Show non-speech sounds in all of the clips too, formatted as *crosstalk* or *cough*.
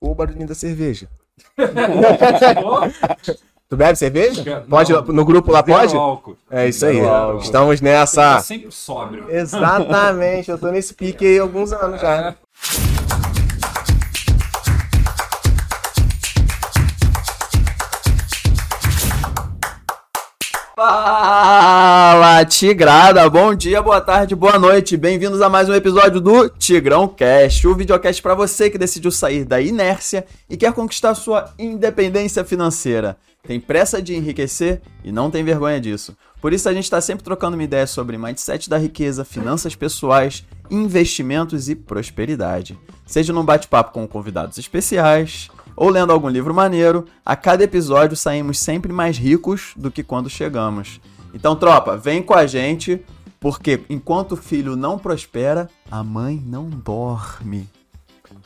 ou o barulhinho da cerveja. *laughs* tu bebe cerveja? Não. Pode, no grupo lá pode? álcool. É isso aí. Álcool. Estamos nessa. estar sempre sóbrio. Exatamente, eu tô nesse pique aí há alguns anos já. Fala, *laughs* Tigrada! Bom dia, boa tarde, boa noite. Bem-vindos a mais um episódio do Tigrão Cast, o videocast para você que decidiu sair da inércia e quer conquistar sua independência financeira. Tem pressa de enriquecer e não tem vergonha disso. Por isso a gente está sempre trocando uma ideia sobre mindset da riqueza, finanças pessoais, investimentos e prosperidade. Seja num bate-papo com convidados especiais, ou lendo algum livro maneiro, a cada episódio saímos sempre mais ricos do que quando chegamos. Então, tropa, vem com a gente, porque enquanto o filho não prospera, a mãe não dorme.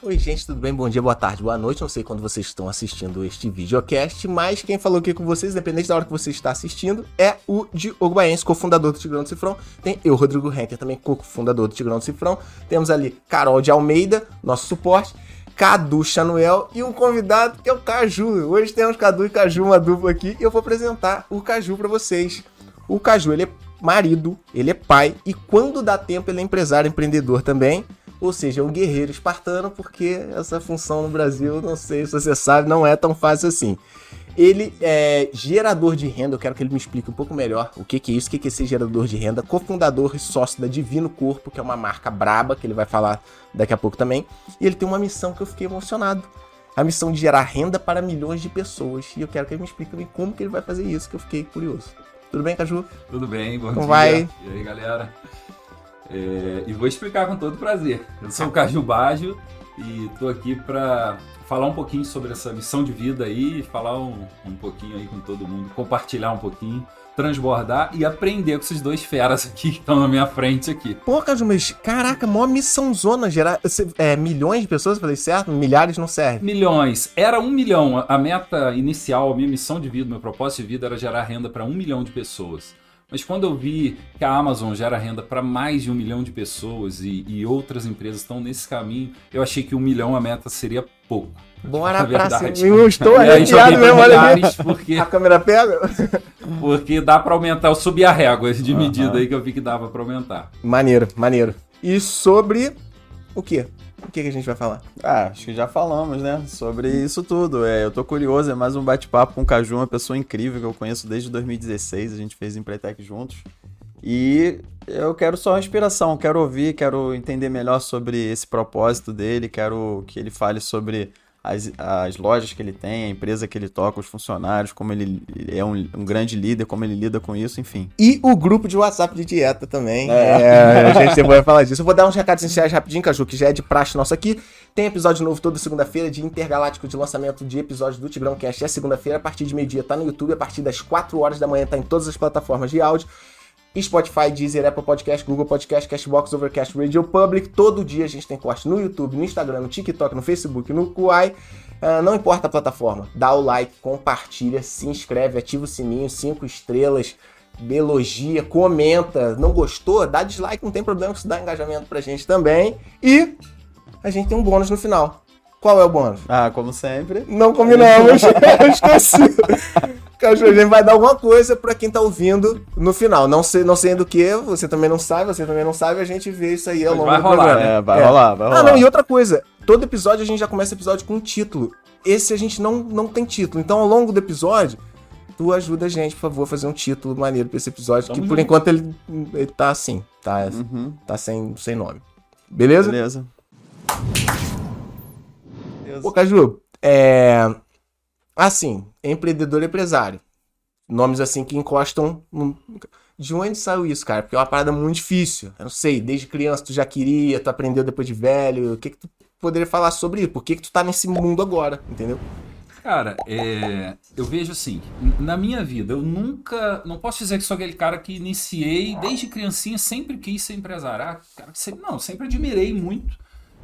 Oi, gente, tudo bem? Bom dia, boa tarde, boa noite. Não sei quando vocês estão assistindo este videocast, mas quem falou aqui com vocês, independente da hora que você está assistindo, é o Diogo Baense, cofundador do Tigrão do Cifrão. Tem eu, Rodrigo Henker, também cofundador do Tigrão do Cifrão. Temos ali Carol de Almeida, nosso suporte. Cadu Chanuel e um convidado que é o Caju. Hoje temos Cadu e Caju, uma dupla aqui, e eu vou apresentar o Caju pra vocês. O Caju, ele é marido, ele é pai e quando dá tempo ele é empresário, empreendedor também. Ou seja, é um guerreiro espartano, porque essa função no Brasil, não sei se você sabe, não é tão fácil assim. Ele é gerador de renda, eu quero que ele me explique um pouco melhor o que, que é isso, o que, que é ser gerador de renda, cofundador e sócio da Divino Corpo, que é uma marca braba, que ele vai falar daqui a pouco também. E ele tem uma missão que eu fiquei emocionado. A missão de gerar renda para milhões de pessoas. E eu quero que ele me explique também como que ele vai fazer isso, que eu fiquei curioso. Tudo bem, Caju? Tudo bem, bom Como dia. vai? E aí, galera? É, e vou explicar com todo prazer. Eu sou o Caju Baggio e tô aqui para falar um pouquinho sobre essa missão de vida aí, falar um, um pouquinho aí com todo mundo, compartilhar um pouquinho, transbordar e aprender com esses dois feras aqui que estão na minha frente aqui. Pô, Caju, mas caraca, mó missão zona gerar é, milhões de pessoas, falei certo? Milhares não serve. Milhões. Era um milhão. A- A meta inicial, a minha missão de vida, meu propósito de vida era gerar renda para um milhão de pessoas. Mas quando eu vi que a Amazon gera renda para mais de um milhão de pessoas e, e outras empresas estão nesse caminho, eu achei que um milhão a meta seria pouco. Bora *laughs* pra verdade. cima. Eu estou arrepiado mesmo, olha porque, A câmera pega? porque dá para aumentar. Eu subi a régua de medida aí que eu vi que dava para aumentar. Maneiro, maneiro. E sobre o quê? O que, que a gente vai falar? Ah, acho que já falamos, né? Sobre isso tudo. É, eu tô curioso, é mais um bate-papo com o Caju, uma pessoa incrível que eu conheço desde 2016, a gente fez Empretec juntos. E eu quero só uma inspiração, quero ouvir, quero entender melhor sobre esse propósito dele, quero que ele fale sobre as, as lojas que ele tem, a empresa que ele toca, os funcionários, como ele é um, um grande líder, como ele lida com isso, enfim. E o grupo de WhatsApp de dieta também. É. É, a gente vai falar disso. Eu vou dar uns recados iniciais rapidinho, Caju, que já é de praxe nosso aqui. Tem episódio novo toda segunda-feira de intergaláctico de lançamento de episódios do Tigrão Cast. É segunda-feira, a partir de meio-dia tá no YouTube, a partir das 4 horas da manhã tá em todas as plataformas de áudio. Spotify, Deezer, Apple Podcast, Google Podcast, Cashbox, Overcast, Radio Public. Todo dia a gente tem corte no YouTube, no Instagram, no TikTok, no Facebook, no Kuai. Ah, não importa a plataforma, dá o like, compartilha, se inscreve, ativa o sininho, 5 estrelas, elogia, comenta. Não gostou? Dá dislike, não tem problema, isso dá engajamento pra gente também. E a gente tem um bônus no final. Qual é o bônus? Ah, como sempre. Não combinamos, *laughs* *laughs* eu esqueci. A gente vai dar alguma coisa pra quem tá ouvindo no final. Não sei, não sei do que, você também não sabe, você também não sabe, a gente vê isso aí ao longo vai do rolar, programa. né? É, vai É. rolar, vai rolar. Ah, não, e outra coisa. Todo episódio a gente já começa o episódio com um título. Esse a gente não, não tem título. Então, ao longo do episódio, tu ajuda a gente, por favor, a fazer um título maneiro pra esse episódio. Tamo que por junto. enquanto ele, ele tá assim. Tá, Uhum, tá sem, sem nome. Beleza? beleza. Ô, Caju, é. Assim, empreendedor e empresário. Nomes assim que encostam. no- De onde saiu isso, cara? Porque é uma parada muito difícil. Eu não sei, desde criança tu já queria, tu aprendeu depois de velho. O que que tu poderia falar sobre isso? Por que que tu tá nesse mundo agora, entendeu? Cara, é, eu vejo assim, na minha vida, eu nunca, não posso dizer que sou aquele cara que iniciei desde criancinha, sempre quis ser empresário. Ah, cara, sempre, não, sempre admirei muito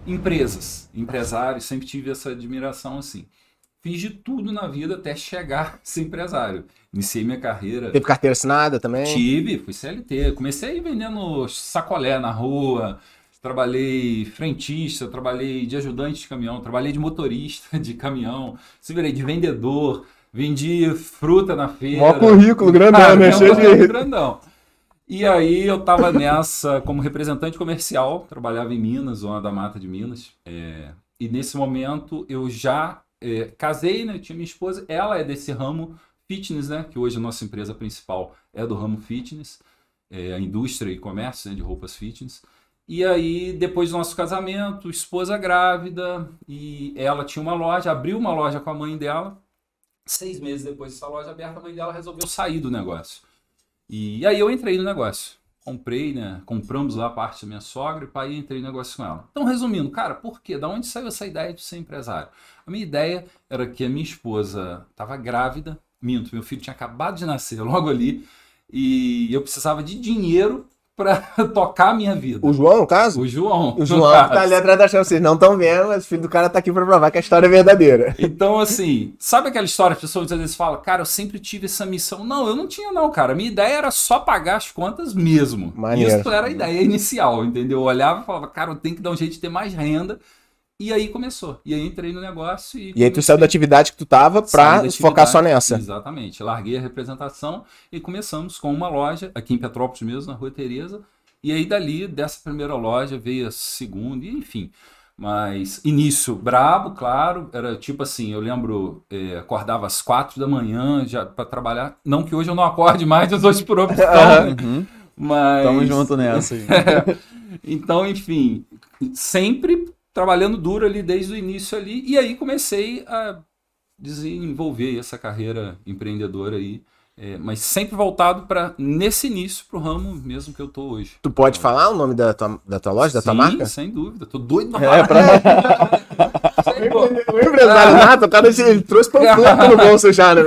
empresas, empresários, sempre tive essa admiração assim. Fiz de tudo na vida até chegar a ser empresário. Iniciei minha carreira. Teve carteira assinada também? Tive, fui CLT. Comecei vendendo sacolé na rua. trabalhei frentista, trabalhei de ajudante de caminhão, trabalhei de motorista de caminhão, se virei de vendedor, vendi fruta na feira. Mó currículo grandão, Cara, né? Cheio de... grandão. E aí eu tava nessa como representante comercial, trabalhava em Minas, Zona da Mata de Minas. é, e nesse momento eu já é, casei, né? Tinha minha esposa, ela é desse ramo fitness, né? Que hoje a nossa empresa principal é do ramo fitness, é, a indústria e comércio né, de roupas fitness. E aí, depois do nosso casamento, esposa grávida, e ela tinha uma loja, abriu uma loja com a mãe dela. Seis meses depois dessa loja aberta, a mãe dela resolveu sair do negócio. E aí eu entrei no negócio. Comprei, né? Compramos lá a parte da minha sogra e pai entrei no negócio com ela. Então, resumindo, cara, por quê? Da onde saiu essa ideia de ser empresário? A minha ideia era que a minha esposa estava grávida, minto, meu filho tinha acabado de nascer *laughs* logo ali, e eu precisava de dinheiro para *laughs* tocar a minha vida. O João, no caso? O João. O João caso. tá ali atrás da chave. Vocês não estão vendo, mas o filho do cara tá aqui pra provar que a história é verdadeira. Então, assim, sabe aquela história que as pessoas às vezes falam, cara, eu sempre tive essa missão. Não, eu não tinha, não, cara. Minha ideia era só pagar as contas mesmo. Maneiro. Isso era a ideia inicial, entendeu? Eu olhava e falava, cara, eu tenho que dar um jeito de ter mais renda. E aí começou. E aí entrei no negócio e. E aí tu saiu da atividade que tu tava pra focar só nessa. Exatamente. Larguei a representação e começamos com uma loja aqui em Petrópolis mesmo, na Rua Tereza. E aí dali, dessa primeira loja, veio a segunda, e enfim. Mas início brabo, claro. Era tipo assim, eu lembro, eh, acordava às quatro da manhã já para trabalhar. Não que hoje eu não acorde mais, eu hoje por opção, né? Uhum. Mas. Tamo junto nessa. *laughs* Então, enfim, sempre trabalhando duro ali desde o início ali. E aí comecei a desenvolver essa carreira empreendedora aí. é, mas sempre voltado para nesse início pro ramo mesmo que eu tô hoje. Tu pode falar o nome da tua, da tua loja, da tua Sim, marca? sem dúvida. Tô doido pra É, pra... *laughs* O empresário nato, o cara ele trouxe panfleto no bolso já, né?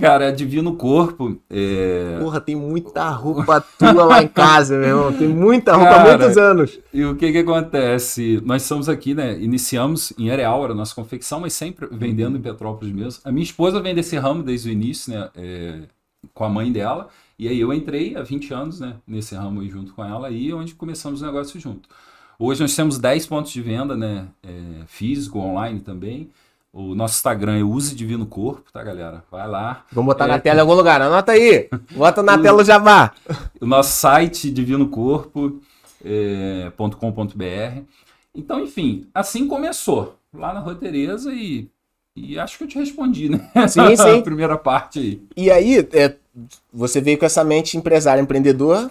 Cara, Divino Corpo. É... Porra, tem muita roupa tua lá em casa, meu irmão. Tem muita roupa há Cara, muitos anos. E o que que acontece? Nós somos aqui, né? Iniciamos em Areal, era a nossa confecção, mas sempre vendendo em Petrópolis mesmo. A minha esposa vem desse ramo desde o início, né? é, com a mãe dela. E aí eu entrei há 20 anos, né? Nesse ramo aí junto com ela aí, onde começamos o negócio junto. Hoje nós temos 10 pontos de venda, né? é, físico, online também. O nosso Instagram é Use Divino Corpo, tá, galera? Vai lá. Vamos botar É, na tela em algum lugar. Anota aí. Bota na *laughs* tela o Jabá. O nosso site divinocorpo.com.br. Então, enfim, assim começou. Lá na Rua Tereza e, e acho que eu te respondi, né? Sim, sim. *laughs* Primeira parte aí. E aí, é, você veio com essa mente empresário, empreendedor,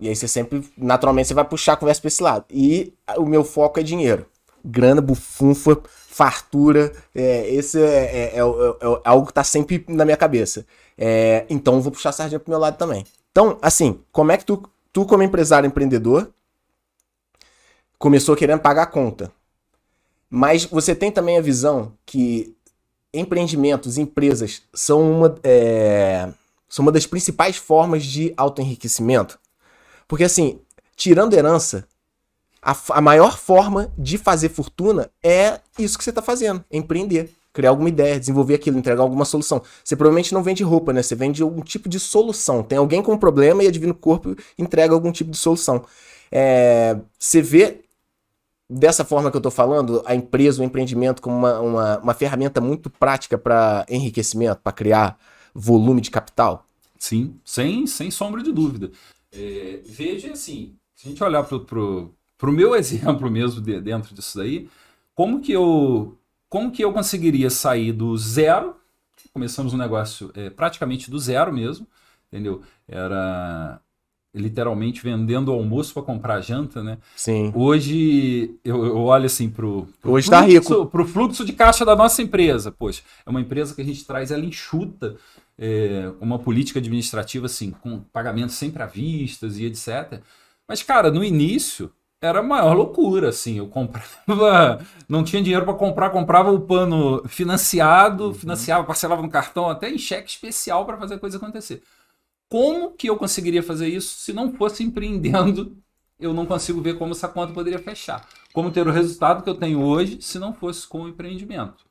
e aí você sempre, naturalmente, você vai puxar a conversa pra esse lado. E o meu foco é dinheiro. Grana, bufunfa, fartura, é, esse é, é- é- é- é algo que tá sempre na minha cabeça. É, então eu vou puxar a sardinha pro meu lado também. Então, assim, como é que tu, tu como empresário empreendedor, começou querendo pagar a conta? Mas você tem também a visão que empreendimentos, empresas, são uma, é, são uma das principais formas de autoenriquecimento. Porque, assim, tirando herança, a, a maior forma de fazer fortuna é isso que você está fazendo: empreender. Criar alguma ideia, desenvolver aquilo, entregar alguma solução. Você provavelmente não vende roupa, né? Você vende algum tipo de solução. Tem alguém com um problema e a Divino Corpo entrega algum tipo de solução. É, você vê dessa forma que eu tô falando, a empresa, o empreendimento como uma, uma, uma ferramenta muito prática para enriquecimento, para criar volume de capital? Sim, sem, sem sombra de dúvida. É, veja assim, se a gente olhar pro, pro meu *laughs* exemplo mesmo de- dentro disso daí, como que eu como que eu conseguiria sair do zero? Começamos um negócio é, praticamente do zero mesmo, entendeu? Era literalmente vendendo almoço para comprar janta, né? Sim. Hoje eu, eu olho assim pro, pro Hoje tá fluxo, pro fluxo de caixa da nossa empresa. Poxa, é uma empresa que a gente traz ela enxuta, é, uma política administrativa assim, com pagamentos sempre à vistas e etc. Mas, cara, no início era a maior loucura, assim. Eu comprava, *laughs* não tinha dinheiro para comprar, comprava o pano financiado, financiava, parcelava no cartão, até em cheque especial para fazer a coisa acontecer. Como que eu conseguiria fazer isso se não fosse empreendendo? *laughs* Eu não consigo ver como essa conta poderia fechar. Como ter o resultado que eu tenho hoje se não fosse com o empreendimento.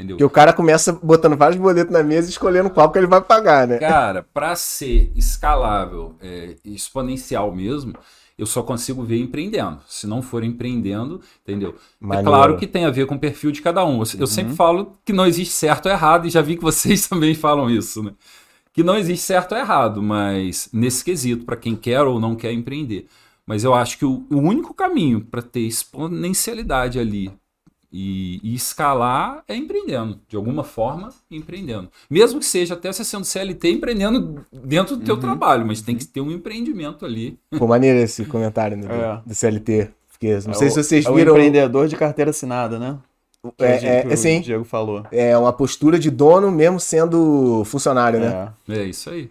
Entendeu? Porque o cara começa botando vários boletos na mesa e escolhendo qual que ele vai pagar, né? Cara, para ser escalável, é, exponencial mesmo, eu só consigo ver empreendendo. Se não for empreendendo, entendeu? É Maneiro. claro que tem a ver com o perfil de cada um. Eu, eu sempre falo que não existe certo ou errado, e já vi que vocês *laughs* também falam isso, né? Que não existe certo ou errado, mas nesse quesito, para quem quer ou não quer empreender. Mas eu acho que o, o único caminho para ter exponencialidade ali e, e escalar é empreendendo, de alguma forma empreendendo. Mesmo que seja até você sendo CLT, empreendendo dentro do teu trabalho, mas tem que ter um empreendimento ali. Pô, maneiro esse comentário né, do, É. do CLT. Porque, não sei É o- se vocês é o viram. empreendedor de carteira assinada, né? É, que é, o sim. Diego falou. É uma postura de dono mesmo sendo funcionário, né? É. É isso aí.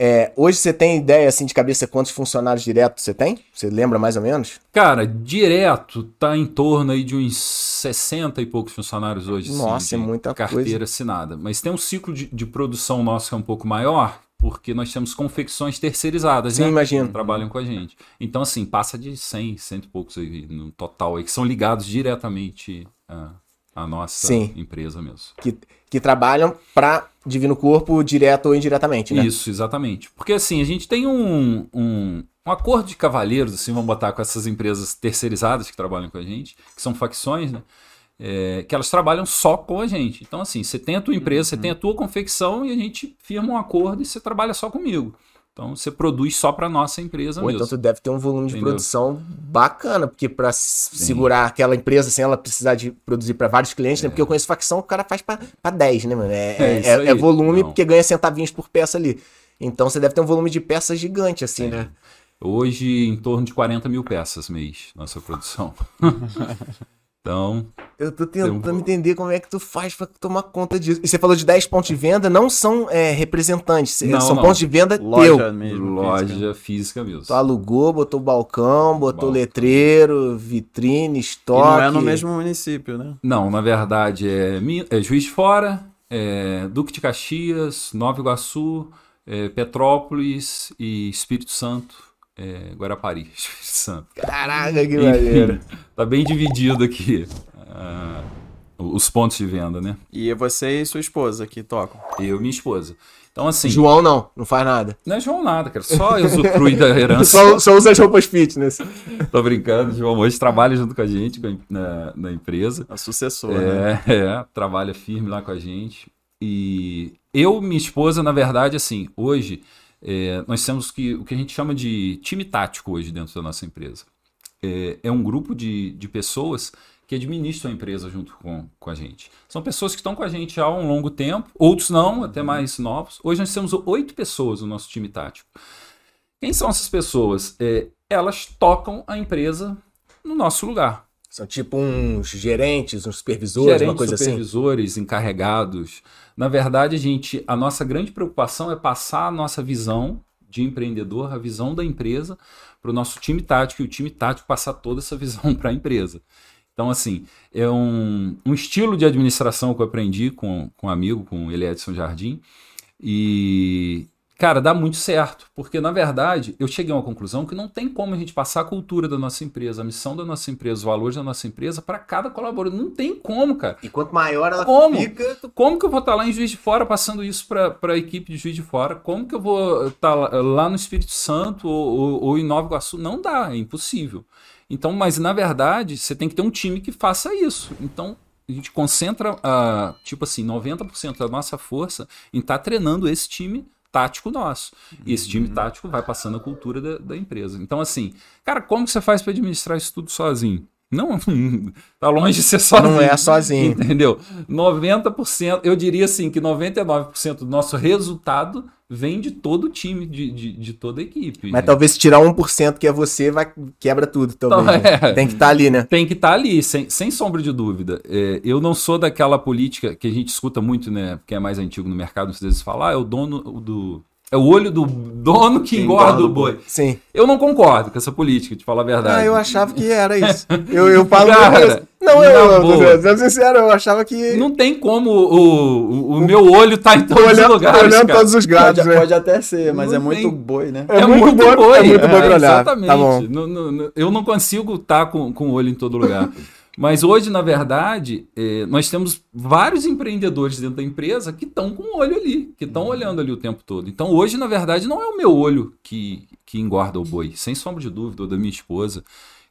É, hoje você tem ideia assim de cabeça quantos funcionários diretos você tem? Você lembra mais ou menos? Cara, direto tá em torno aí de uns 60 e poucos funcionários hoje. sim, Nossa, é de muita carteira coisa. assinada. Mas tem um ciclo de, de produção nosso que é um pouco maior, porque nós temos confecções terceirizadas, Sim, né? imagino. Que trabalham com a gente. Então, assim, passa de 100, 100 e poucos aí no total aí, que são ligados diretamente à, à nossa Sim. empresa mesmo. Que, que trabalham para Divino Corpo direto ou indiretamente, né? Isso, exatamente. Porque assim, a gente tem um, um, um acordo de cavalheiros, assim, vamos botar com essas empresas terceirizadas que trabalham com a gente, que são facções, né? É, que elas trabalham só com a gente. Então, assim, você tem a tua empresa, você tem a tua confecção e a gente firma um acordo e você trabalha só comigo. Então, você produz só para nossa empresa Ou mesmo. então tu deve ter um volume de Entendeu? produção bacana, porque para segurar aquela empresa sem ela precisar de produzir para vários clientes, né? Porque eu conheço facção o cara faz para 10, né, mano? É, É é, é- é volume Não. porque ganha centavinhos por peça ali. Então você deve ter um volume de peças gigante, assim, né? Hoje, em torno de 40 mil peças mês, nossa produção. *laughs* então, Eu tô Tem um- tentando entender como é que tu faz pra tomar conta disso. E você falou de 10 pontos de venda, não são é, representantes, Não, são não. pontos de venda Loja teu. mesmo. loja física. física, mesmo. Tu alugou, botou balcão, botou Balcão. letreiro, vitrine, E estoque. não é no mesmo município, né? Não, na verdade é, é Juiz de Fora, é Duque de Caxias, Nova Iguaçu, é Petrópolis e Espírito Santo, é Guarapari, *laughs* Espírito Santo. Caraca, que maneiro. *laughs* Tá bem dividido aqui ah, os pontos de venda, né? E é você e sua esposa que tocam. Eu e minha esposa. Então, assim, João não, não faz nada. não é João nada, cara, só usufrui da herança. *laughs* Só, só usa as roupas fitness. Tô brincando, João hoje trabalha junto com a gente na, na empresa. A sucessora, né? É, é, trabalha firme lá com a gente. E eu, minha esposa, na verdade, assim, hoje é, nós temos que, o que a gente chama de time tático hoje dentro da nossa empresa. É, é um grupo de, de pessoas que administram a empresa junto com, com a gente. São pessoas que estão com a gente há um longo tempo, outros não, até mais novos. Hoje nós temos oito pessoas no nosso time tático. Quem são essas pessoas? É, elas tocam a empresa no nosso lugar São tipo uns gerentes, uns supervisores, uma gerentes, coisa assim. supervisores, encarregados. Na verdade, a gente, a nossa grande preocupação é passar a nossa visão de empreendedor, a visão da empresa para o nosso time tático e o time tático passar toda essa visão *laughs* para a empresa. Então, assim, é um, um estilo de administração que eu aprendi com, com um amigo, com ele Edson Jardim, e, cara, dá muito certo, porque, na verdade, eu cheguei a uma conclusão que não tem como a gente passar a cultura da nossa empresa, a missão da nossa empresa, os valores da nossa empresa para cada colaborador. Não tem como, cara. E quanto maior ela Como? fica, Como que eu vou estar lá em Juiz de Fora passando isso para a equipe de Juiz de Fora? Como que eu vou estar lá, lá no Espírito Santo ou, ou- ou em Nova Iguaçu? Não dá, é impossível. Então, mas na verdade, você tem que ter um time que faça isso. Então, a gente concentra, ah, tipo assim, 90% da nossa força em estar treinando esse time tático nosso. E esse time tático vai passando a cultura da, da empresa. Então, assim, cara, como que você faz para administrar isso tudo sozinho? Não, *laughs* tá longe de ser sozinho. não é sozinho. Entendeu? 90%, eu diria assim que 99% do nosso resultado vem de todo o time, de, de, de toda a equipe. Mas talvez se tirar 1% que é você, vai, quebra tudo, talvez. Então, né? é. Tem que estar ali, né? Tem que estar ali, sem, sem sombra de dúvida. É, eu não sou daquela política que a gente escuta muito, né? Quem é mais antigo no mercado, muitas vezes fala, ah, é o dono do. É o olho do dono que, Que engorda, engorda o boi. boi. Sim. Eu não concordo com essa política, de falar a verdade. Ah, eu achava que era *laughs* isso. Eu, eu falo. Cara, não, eu, eu, boa. eu, sendo sincero, eu achava que. Não tem como o, o, o meu olho tá em todos olhando os lugares. olhando cara. todos os gados, Pode, né? pode até ser, mas Não é muito tem. boi, né? É muito bom- é muito bom pra olhar. Exatamente. Tá bom. Não- eu não consigo estar com, com o olho em todo lugar. *laughs* Mas hoje, na verdade, eh, nós temos vários empreendedores dentro da empresa que estão com o olho ali, que estão olhando ali o tempo todo. Então, hoje, na verdade, não é o meu olho que que engorda o boi, sem sombra de dúvida, ou da minha esposa,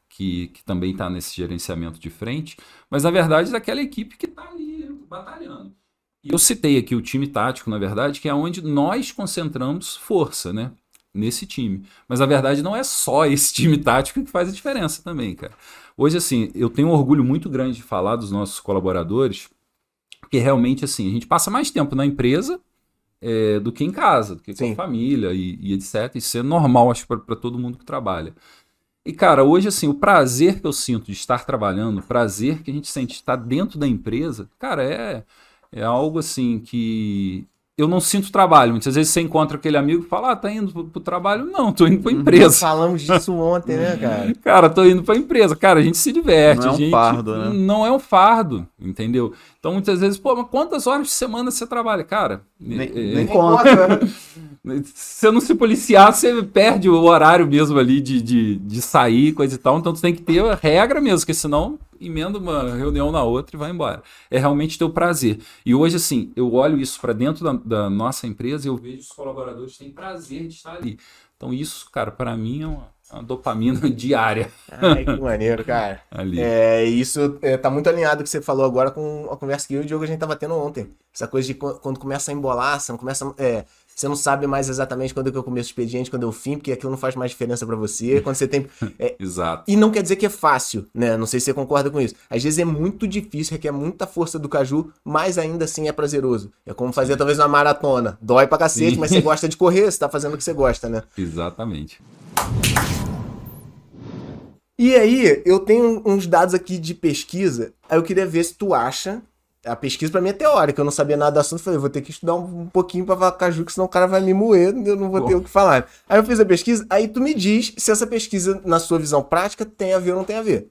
que, que também está nesse gerenciamento de frente, mas na verdade daquela equipe que está ali batalhando. E eu citei aqui o time tático, na verdade, que é onde nós concentramos força, né? Nesse time. Mas na verdade não é só esse time tático que faz a diferença também, cara. Hoje, assim, eu tenho um orgulho muito grande de falar dos nossos colaboradores, porque realmente, assim, a gente passa mais tempo na empresa é, do que em casa, do que com a família e, e, etc. Isso é normal, acho, para todo mundo que trabalha. E, cara, hoje, assim, o prazer que eu sinto de estar trabalhando, o prazer que a gente sente de estar dentro da empresa, cara, é, é algo, assim, que eu não sinto trabalho. Muitas vezes você encontra aquele amigo e fala, ah, tá indo pro, pro trabalho? Não, tô indo pra empresa. Falamos disso ontem, né, *laughs* cara? cara, tô indo pra empresa. Cara, a gente se diverte. Não é um gente, fardo, né? Não é um fardo, entendeu? Então, muitas vezes, pô, mas quantas horas de semana você trabalha? Cara, nem, é, nem conta. *laughs* Se você não se policiar, você perde o horário mesmo ali de, de, de sair, coisa e tal. Então, você tem que ter regra mesmo, porque senão emenda uma reunião na outra e vai embora. É realmente ter o prazer. E hoje, assim, eu olho isso para dentro da, da, nossa empresa e eu vejo os colaboradores têm prazer de estar ali. Então, isso, cara, para mim é uma, uma, dopamina *laughs* diária. Ai, que maneiro, cara. ali. É, isso é, tá muito alinhado o que você falou agora com a conversa que eu e o Diogo a gente tava tendo ontem. Essa coisa de quando começa a embolar, você não começa. É, você não sabe mais exatamente quando que eu começo o expediente, quando é o fim, porque aquilo não faz mais diferença para você. Quando você tem. *laughs* É, Exato. E não quer dizer que é fácil, né? Não sei se você concorda com isso. Às vezes é muito difícil, requer muita força do caju, mas ainda assim é prazeroso. É como fazer talvez uma maratona. Dói pra cacete, Sim. mas você gosta de *laughs* correr, você tá fazendo o que você gosta, né? Exatamente. E aí, eu tenho uns dados aqui de pesquisa, aí eu queria ver se tu acha a pesquisa para mim é teórica, eu não sabia nada do assunto, falei, vou ter que estudar um, um pouquinho para falar caju, que senão o cara vai me moer, eu não vou ter o que falar. Aí eu fiz a pesquisa, aí tu me diz se essa pesquisa, na sua visão prática, tem a ver ou não tem a ver.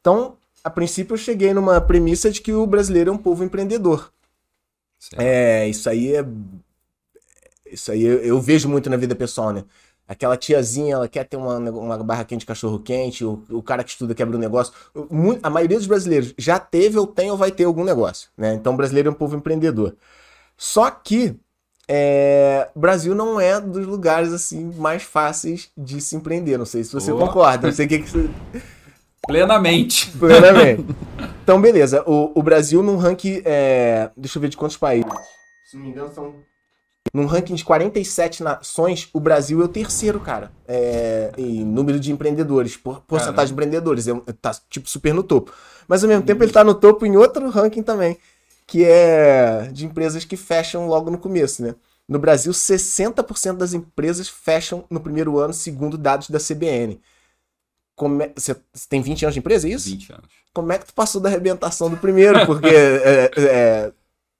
Então, a princípio eu cheguei numa premissa de que o brasileiro é um povo empreendedor. Certo. É, isso aí é... Isso aí eu, eu vejo muito na vida pessoal, né? Aquela tiazinha, ela quer ter uma, uma barraquinha de cachorro quente, o, o cara que estuda quebra um negócio. A maioria dos brasileiros já teve ou tem ou vai ter algum negócio, né? Então o brasileiro é um povo empreendedor. Só que é, o Brasil não é dos lugares assim mais fáceis de se empreender. Não sei se você oh. concorda. Não sei o que, que você... *laughs* Plenamente. Plenamente. *laughs* Então, beleza. O, o Brasil num ranking. É... Deixa eu ver de quantos países. Se não me engano, são num ranking de 47 nações, o Brasil é o terceiro, cara. É, em número de empreendedores, por, porcentagem de empreendedores. É, tá, tipo, super no topo. Mas ao mesmo tempo ele tá no topo em outro ranking também, que é de empresas que fecham logo no começo, né? No Brasil, 60% das empresas fecham no primeiro ano, segundo dados da CBN. Você é, tem 20 anos de empresa, é isso? 20 anos. Como é que tu passou da arrebentação do primeiro? Porque *laughs* é, é,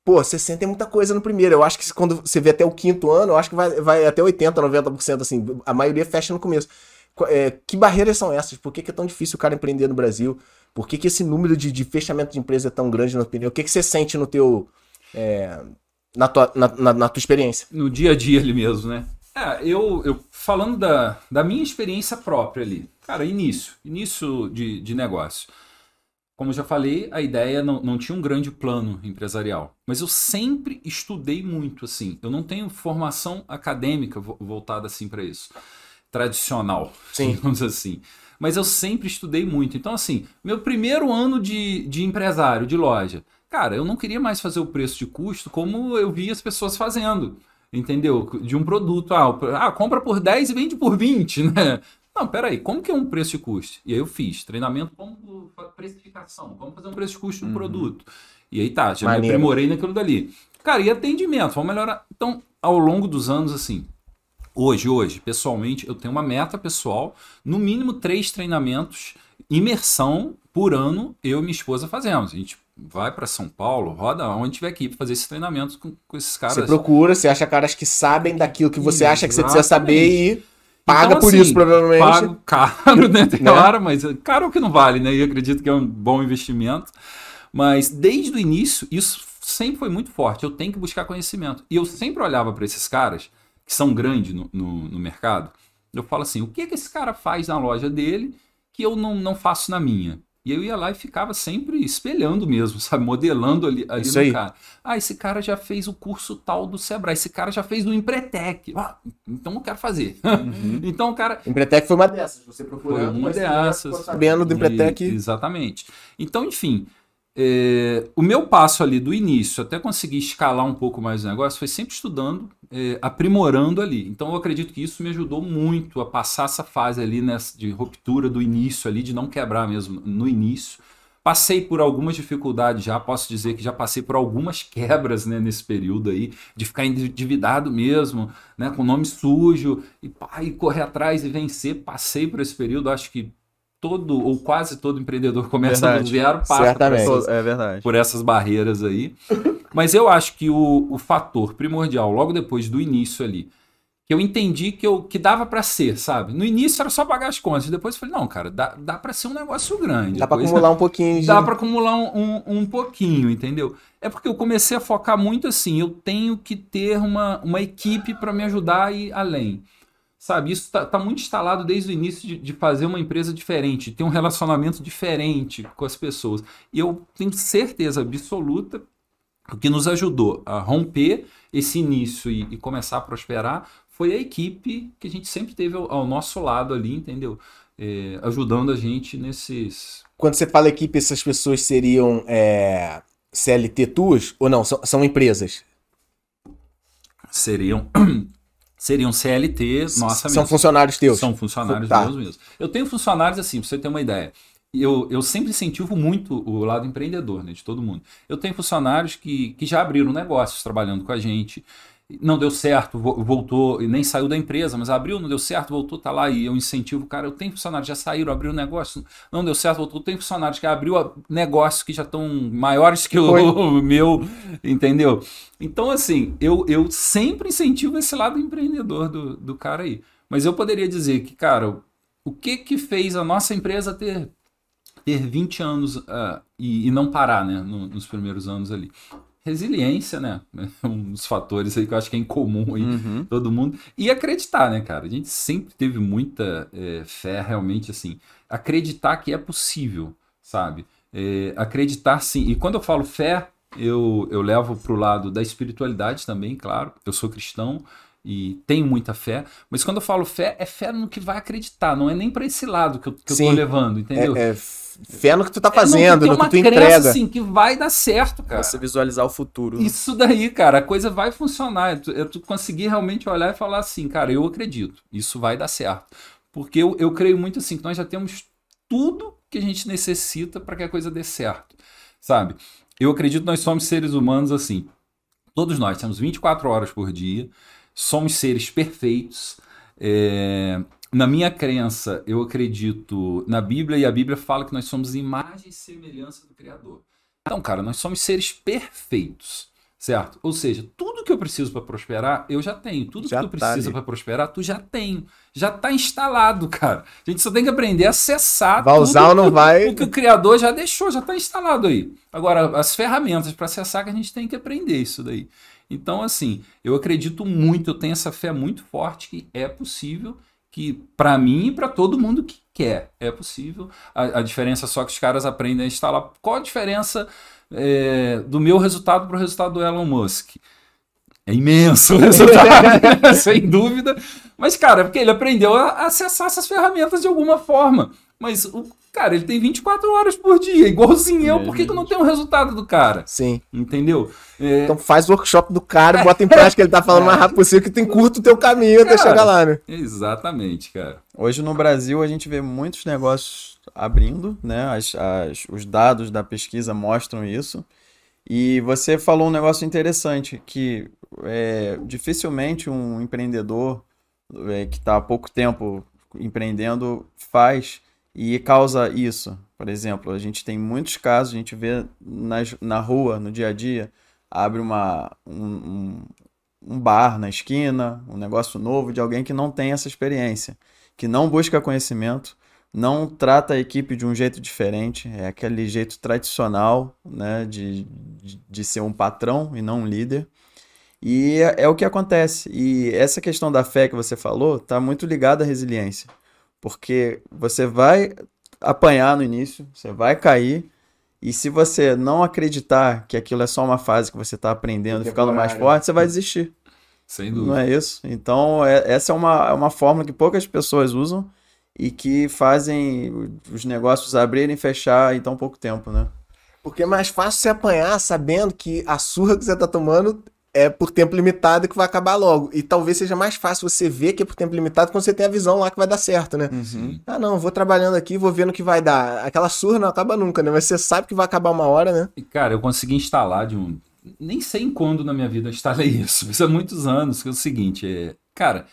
pô, 60 é muita coisa no primeiro. Eu acho que quando você vê até o quinto ano, eu acho que vai, vai até 80, 90%, assim. A maioria fecha no começo. É, que barreiras são essas? Por que, que, é tão difícil o cara empreender no Brasil? Por que, que esse número de, de fechamento de empresa é tão grande na opinião? O que, que você sente no teu. É, na, tua, na, na, na, tua experiência? No dia a dia ali mesmo, né? É, eu, eu falando da, da minha experiência própria ali. Cara, início. Início de, de negócio. Como já falei, a ideia não, não tinha um grande plano empresarial. Mas eu sempre estudei muito, assim. Eu não tenho formação acadêmica voltada assim para isso. Tradicional, Sim. *laughs* digamos assim. Mas eu sempre estudei muito. Então, assim, meu primeiro ano de, de empresário, de loja, cara, eu não queria mais fazer o preço de custo como eu via as pessoas fazendo entendeu? De um produto, ah, ah, compra por 10 e vende por 20, *laughs* né? Não, peraí, como que é um preço de custo? E aí eu fiz treinamento como precificação, como fazer um preço de custo de um uhum. produto. E aí tá, já Maneiro. me aprimorei naquilo dali. Cara, e atendimento, vamos melhorar. Então, ao longo dos anos, assim, hoje, hoje, pessoalmente, eu tenho uma meta pessoal, no mínimo três treinamentos, imersão por ano, eu e minha esposa fazemos. A gente vai para São Paulo, roda onde tiver aqui para fazer esses treinamentos com, com esses caras. Você procura, você acha caras que sabem daquilo que você Exatamente. acha que você precisa saber e Paga então, por assim, isso, provavelmente. Pago caro, né? *laughs* Né? hora, mas caro é o que não vale, né? E acredito que é um bom investimento. Mas desde o início, isso sempre foi muito forte. Eu tenho que buscar conhecimento. E eu sempre olhava para esses caras, que são grandes no, no, no, mercado, eu falo assim: o que, que esse cara faz na loja dele que eu não, não faço na minha? E eu ia lá e ficava sempre espelhando mesmo, *laughs* sabe? Modelando ali, ali Isso no aí. cara. Ah, esse cara já fez o curso tal do Sebrae, esse cara já fez o Empretec. Ah, então eu quero fazer. *laughs* então o cara. Empretec foi uma dessas. Você procurou Foi uma dessas. sabendo do Empretec. E- Exatamente. Então, enfim, é, o meu passo ali do início até conseguir escalar um pouco mais o negócio foi sempre estudando, é, aprimorando ali. Então, eu acredito que isso me ajudou muito a passar essa fase ali nessa, de ruptura do início ali, de não quebrar mesmo no início. Passei por algumas dificuldades já, posso dizer que já passei por algumas *laughs* quebras né, nesse período aí, de ficar endividado mesmo, né, com nome sujo, e, pá, e correr atrás e vencer. Passei por esse período, acho que todo ou quase todo empreendedor *laughs* começa Verdade. do zero, passa por essas, É verdade. por essas barreiras aí. Mas eu acho que o, o fator primordial, logo depois do início ali, que eu entendi que, eu, que dava pra ser, sabe? No início era só pagar as contas, depois eu falei, não, cara, dá, dá para ser um negócio grande. Dá pra Depois- acumular um pouquinho de. Dá para acumular um, um, um pouquinho, entendeu? É porque eu comecei a focar muito assim, eu tenho que ter uma, uma equipe para me ajudar a ir além. Sabe, isso tá, tá muito instalado desde o início de, de fazer uma empresa diferente, ter um relacionamento diferente com as pessoas. E eu tenho certeza absoluta que nos ajudou a romper esse início e, e começar a prosperar foi a equipe que a gente sempre teve ao, ao nosso lado ali, entendeu? É, ajudando a gente nesses, Quando você fala equipe, essas pessoas seriam é, CLT tuas ou não? São, são empresas. seriam seriam CLT, nossa São mesmo. funcionários teus. São funcionários Tá. meus mesmo. Eu tenho funcionários assim, pra você ter uma ideia. Eu, eu sempre incentivo muito o lado empreendedor, né, de todo mundo. Eu tenho funcionários que, que já abriram negócios trabalhando com a gente. Não deu certo, vo- voltou, e nem saiu da empresa, mas abriu, não deu certo, voltou, tá lá. E eu incentivo o cara. Eu tenho funcionários que já saíram, abriram negócio, não deu certo, voltou. Tem funcionários que abriu negócios que já estão maiores que o, Foi. o *laughs* meu, entendeu? Então, assim, eu, eu sempre incentivo esse lado empreendedor do, do cara aí. Mas eu poderia dizer que, cara, o que que fez a nossa empresa ter, ter 20 anos ah, e, e não parar, né, no- nos primeiros anos ali? Resiliência, né? *laughs* Um dos fatores aí que eu acho que é incomum aí Uhum. todo mundo. E acreditar, né, cara? A gente sempre teve muita eh, fé, realmente, assim. Acreditar que é possível, sabe? Eh, acreditar sim. E quando eu falo fé, eu, eu levo pro lado da espiritualidade também, claro. Eu sou cristão e tenho muita fé. Mas quando eu falo fé, é fé no que vai acreditar. Não é nem para esse lado que eu, que eu Sim. tô levando, entendeu? É, é fé no que tu tá É, não, fazendo, tem no que uma tu crença, entrega. assim, que vai dar certo, cara. Você visualizar o futuro. Isso daí, cara, a coisa vai funcionar. É tu, é tu conseguir realmente olhar e falar assim, cara, eu acredito, isso vai dar certo. Porque eu, eu creio muito assim, que nós já temos tudo que a gente necessita para que a coisa dê certo, sabe? Eu acredito que nós somos seres humanos assim. Todos nós temos 24 horas por dia, somos seres perfeitos. é, na minha crença, eu acredito na Bíblia e a Bíblia fala que nós somos imagem e semelhança do Criador. Então, cara, nós somos seres perfeitos, certo? Ou seja, tudo que eu preciso para prosperar, eu já tenho. Tudo Já que tu tá precisa para prosperar, tu já tem. Já tá instalado, cara. A gente só tem que aprender a acessar Vai usar ou não vai? o que o criador já deixou, já está instalado aí. Agora, as ferramentas para acessar que a gente tem que aprender isso daí. Então, assim, eu acredito muito, eu tenho essa fé muito forte que é possível, que para mim e para todo mundo que quer, é possível. A, a diferença é só que os caras aprendem a instalar. Qual a diferença é, do meu resultado para o resultado do Elon Musk? É imenso o *laughs* resultado, *laughs* sem dúvida. Mas, cara, é porque ele aprendeu a acessar essas ferramentas de alguma forma. Mas o cara, ele tem 24 horas por dia, igualzinho eu. Por que, que eu não tenho o resultado do cara? Sim. Entendeu? É, Então faz o workshop do cara, bota em *laughs* prática, ele tá falando mais rápido possível, que tem curto o teu caminho até Cara. chegar lá, né? exatamente, cara. Hoje no Brasil a gente vê muitos negócios abrindo, né? As- as- os dados da pesquisa mostram isso. E você falou um negócio interessante, que é, dificilmente um empreendedor é, que está há pouco tempo empreendendo faz e causa isso. Por exemplo, a gente tem muitos casos, a gente vê nas, na rua, no dia a dia, abre uma, um, um, bar na esquina, um negócio novo de alguém que não tem essa experiência, que não busca conhecimento, não trata a equipe de um jeito diferente, é aquele jeito tradicional, né, de, de, de ser um patrão e não um líder. E é, é o que acontece. E essa questão da fé que você falou está muito ligada à resiliência. Porque você vai apanhar no início, você vai cair. E se você não acreditar que aquilo é só uma fase que você está aprendendo, ficando mais forte, você vai desistir. Sem dúvida. Não é isso? Então, é- essa é uma, é uma fórmula que poucas pessoas usam e que fazem os negócios abrirem e fechar em tão pouco tempo, né? Porque é mais fácil você apanhar sabendo que a surra que você tá tomando é por tempo limitado que vai acabar logo. E talvez seja mais fácil você ver que é por tempo limitado quando você tem a visão lá que vai dar certo, né? Ah, não, vou trabalhando aqui, vou vendo o que vai dar. Aquela surra não acaba nunca, né? Mas você sabe que vai acabar uma hora, né? E, cara, eu consegui instalar de um. Nem sei em quando na minha vida eu instalei *laughs* isso. Isso há muitos anos. Que é o seguinte: é... cara,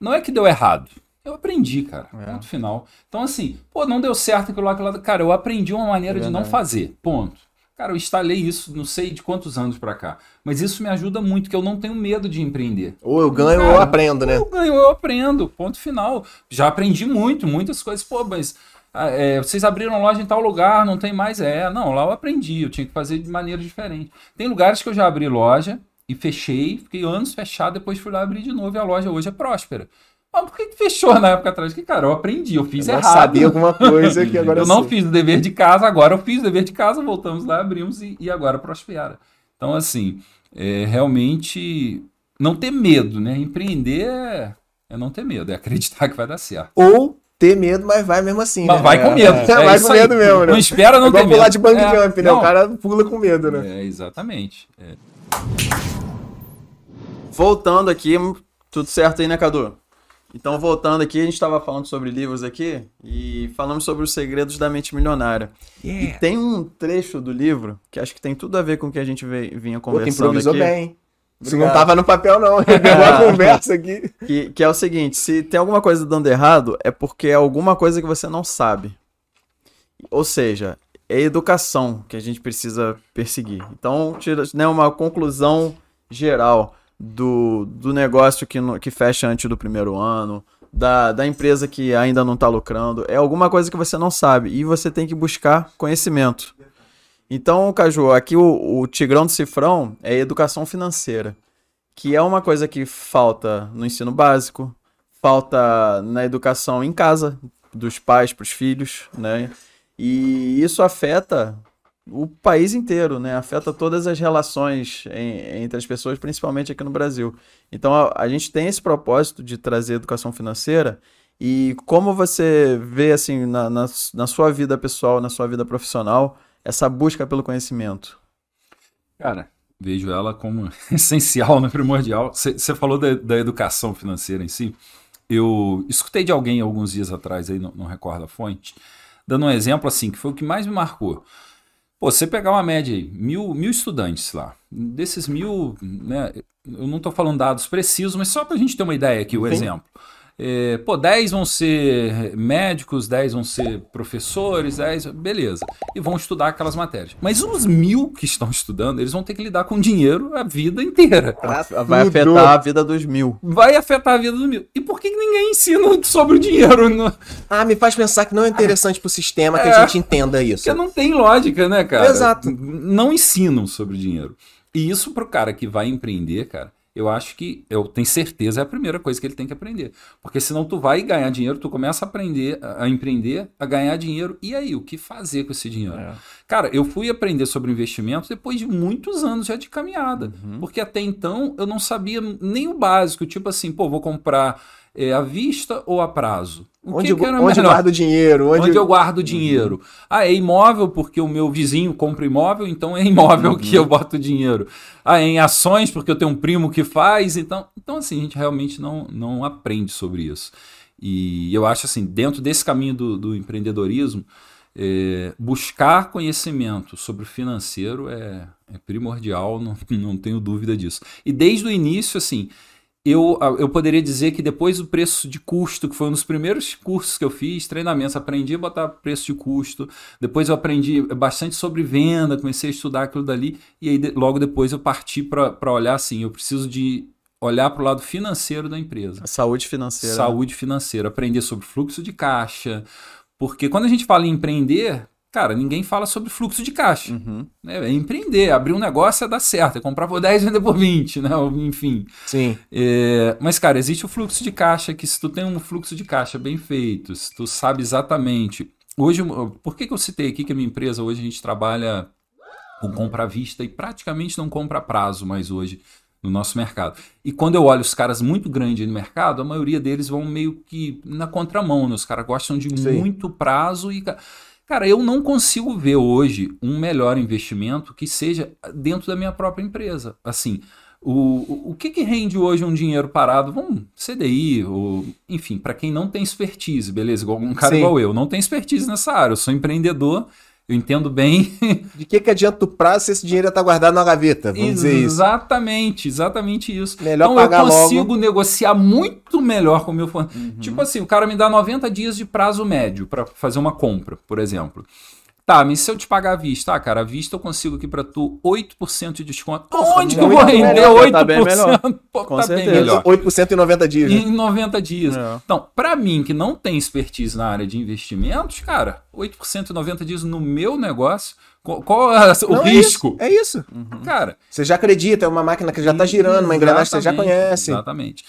não é que deu errado. Eu aprendi, cara. Ponto final. Então, assim, pô, não deu certo aquilo lá, aquilo lá. Cara, eu aprendi uma maneira É de não fazer. Ponto. Cara, eu instalei isso, não sei de quantos anos pra cá. Mas isso me ajuda muito, que eu não tenho medo de empreender. Ou eu ganho ou eu Cara, aprendo, né? Eu ganho, eu aprendo. Ponto final. Já aprendi muito, muitas coisas. Pô, mas ah, é, vocês abriram loja em tal lugar, não tem mais. É, não, lá eu aprendi. Eu tinha que fazer de maneira diferente. Tem lugares que eu já abri loja e fechei, fiquei anos fechado, depois fui lá abrir de novo e a loja hoje é próspera. Mas por que que fechou na época atrás? Porque, cara, eu aprendi, eu fiz Eu errado. sabia alguma coisa *laughs* que agora eu não sei. fiz o dever de casa, agora eu fiz o dever de casa, voltamos lá, abrimos e, e agora prospera. Então, assim, é, realmente não ter medo, né? Empreender é, é não ter medo, é acreditar que vai dar certo. Ou ter medo, mas vai mesmo assim, Mas né? vai com medo. É, *laughs* é vai com aí. medo mesmo, né? Não espera não É ter medo. pular de bungee É, jump, né? não, O cara pula com medo, né? É, exatamente. É. Voltando aqui, tudo certo aí, né, Cadu? Então, voltando aqui, a gente estava falando sobre livros aqui e falamos sobre os segredos da mente milionária. E tem um trecho do livro que acho que tem tudo a ver com o que a gente vinha Pô, conversando improvisou aqui. bem. Isso não tava no papel, não. Ele *laughs* pegou a *laughs* conversa aqui. Que, que é o seguinte: se tem alguma coisa dando errado, é porque é alguma coisa que você não sabe. Ou seja, é educação que a gente precisa perseguir. Então, tira né, uma conclusão geral do, do negócio que, que fecha antes do primeiro ano, da, da empresa que ainda não está lucrando. É alguma coisa que você não sabe e você tem que buscar conhecimento. Então, Caju, aqui o, o Tigrão do Cifrão é educação financeira que é uma coisa que falta no ensino básico, falta na educação em casa, dos pais para os filhos, né? E isso afeta o país inteiro, né? Afeta todas as relações em- entre as pessoas, principalmente aqui no Brasil. Então a, a gente tem esse propósito de trazer educação financeira. E como você vê assim na, na, na sua vida pessoal, na sua vida profissional, essa busca pelo conhecimento? Cara, vejo ela como *laughs* essencial, né, primordial. Você falou da, da educação financeira em si. Eu escutei de alguém alguns dias atrás, aí não, não recordo a fonte, dando um exemplo assim, que foi o que mais me marcou. Pô, você pegar uma média aí, mil, mil estudantes lá. Desses mil, né, eu não estou falando dados precisos, mas só para a gente ter uma ideia aqui, o Sim. exemplo. É, pô, 10 vão ser médicos, 10 vão ser professores, 10, beleza. E vão estudar aquelas matérias. Mas os mil que estão estudando, eles vão ter que lidar com dinheiro a vida inteira. Pra Vai tudo. afetar a vida dos mil. Vai afetar a vida dos mil. E por que ninguém ensina sobre o dinheiro? no- Ah, me faz pensar que não é interessante pro sistema que É. a gente entenda isso. Porque não tem lógica, né, cara? Exato. Não ensinam sobre dinheiro. E isso pro cara que vai empreender, cara, eu acho que, eu tenho certeza, é a primeira coisa que ele tem que aprender. Porque senão tu vai ganhar dinheiro, tu começa a aprender, a empreender, a ganhar dinheiro. E aí, o que fazer com esse dinheiro? Cara, eu fui aprender sobre investimentos depois de muitos anos já de caminhada. Porque até então eu não sabia nem o básico. Tipo assim, pô, vou comprar é, à vista ou a prazo? O Onde, que eu- onde eu melhor? guardo dinheiro? Onde, Onde eu guardo dinheiro? Ah, é imóvel porque o meu vizinho compra imóvel, então é imóvel que eu boto dinheiro. Ah, é em ações porque eu tenho um primo que faz, então, então assim, a gente realmente não, não aprende sobre isso. E eu acho assim, dentro desse caminho do, do empreendedorismo, é, buscar conhecimento sobre o financeiro é, é primordial, não, não tenho dúvida disso. E desde o início, assim, eu, eu poderia dizer que depois do preço de custo, que foi um dos primeiros cursos que eu fiz, treinamentos, aprendi a botar preço de custo, depois eu aprendi bastante sobre venda, comecei a estudar aquilo dali, e aí logo depois eu parti para olhar assim, eu preciso de olhar para o lado financeiro da empresa. Saúde financeira. Saúde financeira, aprender sobre fluxo de caixa, porque quando a gente fala em empreender, cara, ninguém fala sobre fluxo de caixa. Uhum. né? É empreender, abrir um negócio é dar certo, é comprar por *laughs* 10 e vender por 20, né? Enfim. Sim. É, mas, cara, existe o fluxo de caixa que se tu tem um fluxo de caixa bem feito, se tu sabe exatamente hoje, por que, que eu citei aqui que a minha empresa hoje a gente trabalha com compra à vista e praticamente não compra a prazo mais hoje no nosso mercado. E quando eu olho os caras muito grandes no mercado, a maioria deles vão meio que na contramão, né? Os caras gostam de Sim. muito prazo e. Cara, eu não consigo ver hoje um melhor investimento que seja dentro da minha própria empresa. Assim, o, o que, que rende hoje um dinheiro parado? Vamos, CDI, ou, enfim, para quem não tem expertise, beleza? Igual um cara Sim. igual eu, não tem expertise nessa área, eu sou empreendedor eu entendo bem. *laughs* De que, que adianta o prazo se esse dinheiro está guardado na gaveta? Vamos dizer isso. Exatamente, exatamente isso. Melhor então eu consigo logo. negociar muito melhor com o meu fornecedor. Uhum. Tipo assim, o cara me dá 90 dias de prazo médio para fazer uma compra, por exemplo. Tá, mas se eu te pagar à vista, ah, cara, à vista eu consigo aqui pra tu 8% de desconto. Porra, Onde que eu vou render melhor, 8%? Tá bem melhor. *laughs* Pô, Com tá certeza. bem melhor. 8% em 90 dias. Né? Em 90 dias. É. Então, pra mim, que não tem expertise na área de investimentos, cara, 8% em 90 dias no meu negócio, qual, qual é o não, risco? É isso. É isso. Uhum. Cara, você já acredita, é uma máquina que já tá girando, uma engrenagem que você já conhece. Exatamente.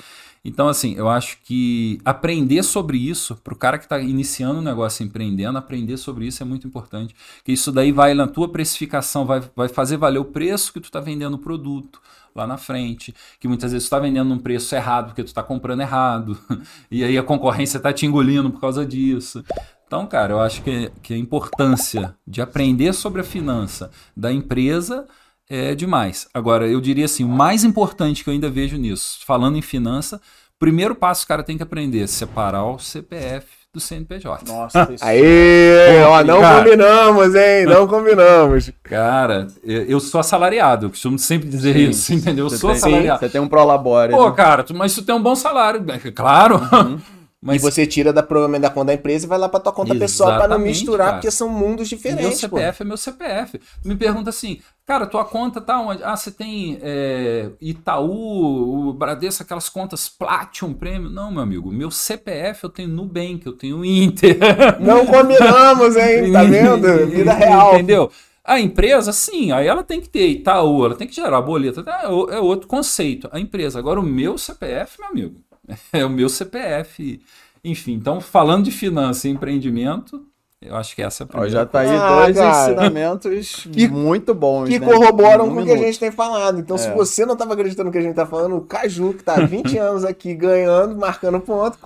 Então, assim, eu acho que aprender sobre isso, para o cara que está iniciando um negócio empreendendo, aprender sobre isso é muito importante. Que isso daí vai na tua precificação, vai, vai fazer valer o preço que tu está vendendo o produto lá na frente. Que muitas vezes tu está vendendo num preço errado porque tu está comprando errado. *laughs* e aí a concorrência está te engolindo por causa disso. Então, cara, eu acho que, que a importância de aprender sobre a finança da empresa é demais. Agora, eu diria assim, o mais importante que eu ainda vejo nisso, falando em finança, primeiro passo que o cara tem que aprender é separar o CPF do CNPJ. Nossa, *laughs* isso. Aê, Pô, ó, não cara, combinamos, hein? *laughs* Não combinamos. Cara, eu sou assalariado, eu costumo sempre dizer Sim, isso, *laughs* entendeu? Eu sou tem, assalariado. Você tem um prolabore. Pô, né? cara, mas tu tem um bom salário, claro. Uhum. Mas... E você tira da, provavelmente da conta da empresa e vai lá para tua conta Exatamente, pessoal para não misturar, cara. porque são mundos diferentes. Meu CPF pô. é meu CPF. Me pergunta assim, cara, tua conta tá onde? Ah, você tem é, Itaú, o Bradesco, aquelas contas Platinum Premium. Não, meu amigo, meu CPF eu tenho Nubank, eu tenho Inter. *laughs* Não combinamos, hein? Tá *laughs* vendo? Vida real. Entendeu? A empresa, sim, aí ela tem que ter Itaú, ela tem que gerar boleta, é, é outro conceito. A empresa. Agora, o meu CPF, meu amigo, *laughs* é o meu CPF. Enfim, então falando de finança e empreendimento, eu acho que essa é a primeira. Ó, já tá aí ah, dois cara. ensinamentos *laughs* que, muito bons. Que né? corroboram com o que a gente tem falado. Então, é. se você não estava acreditando no que a gente tá falando, o Caju, que tá há 20 *laughs* anos aqui ganhando, marcando ponto,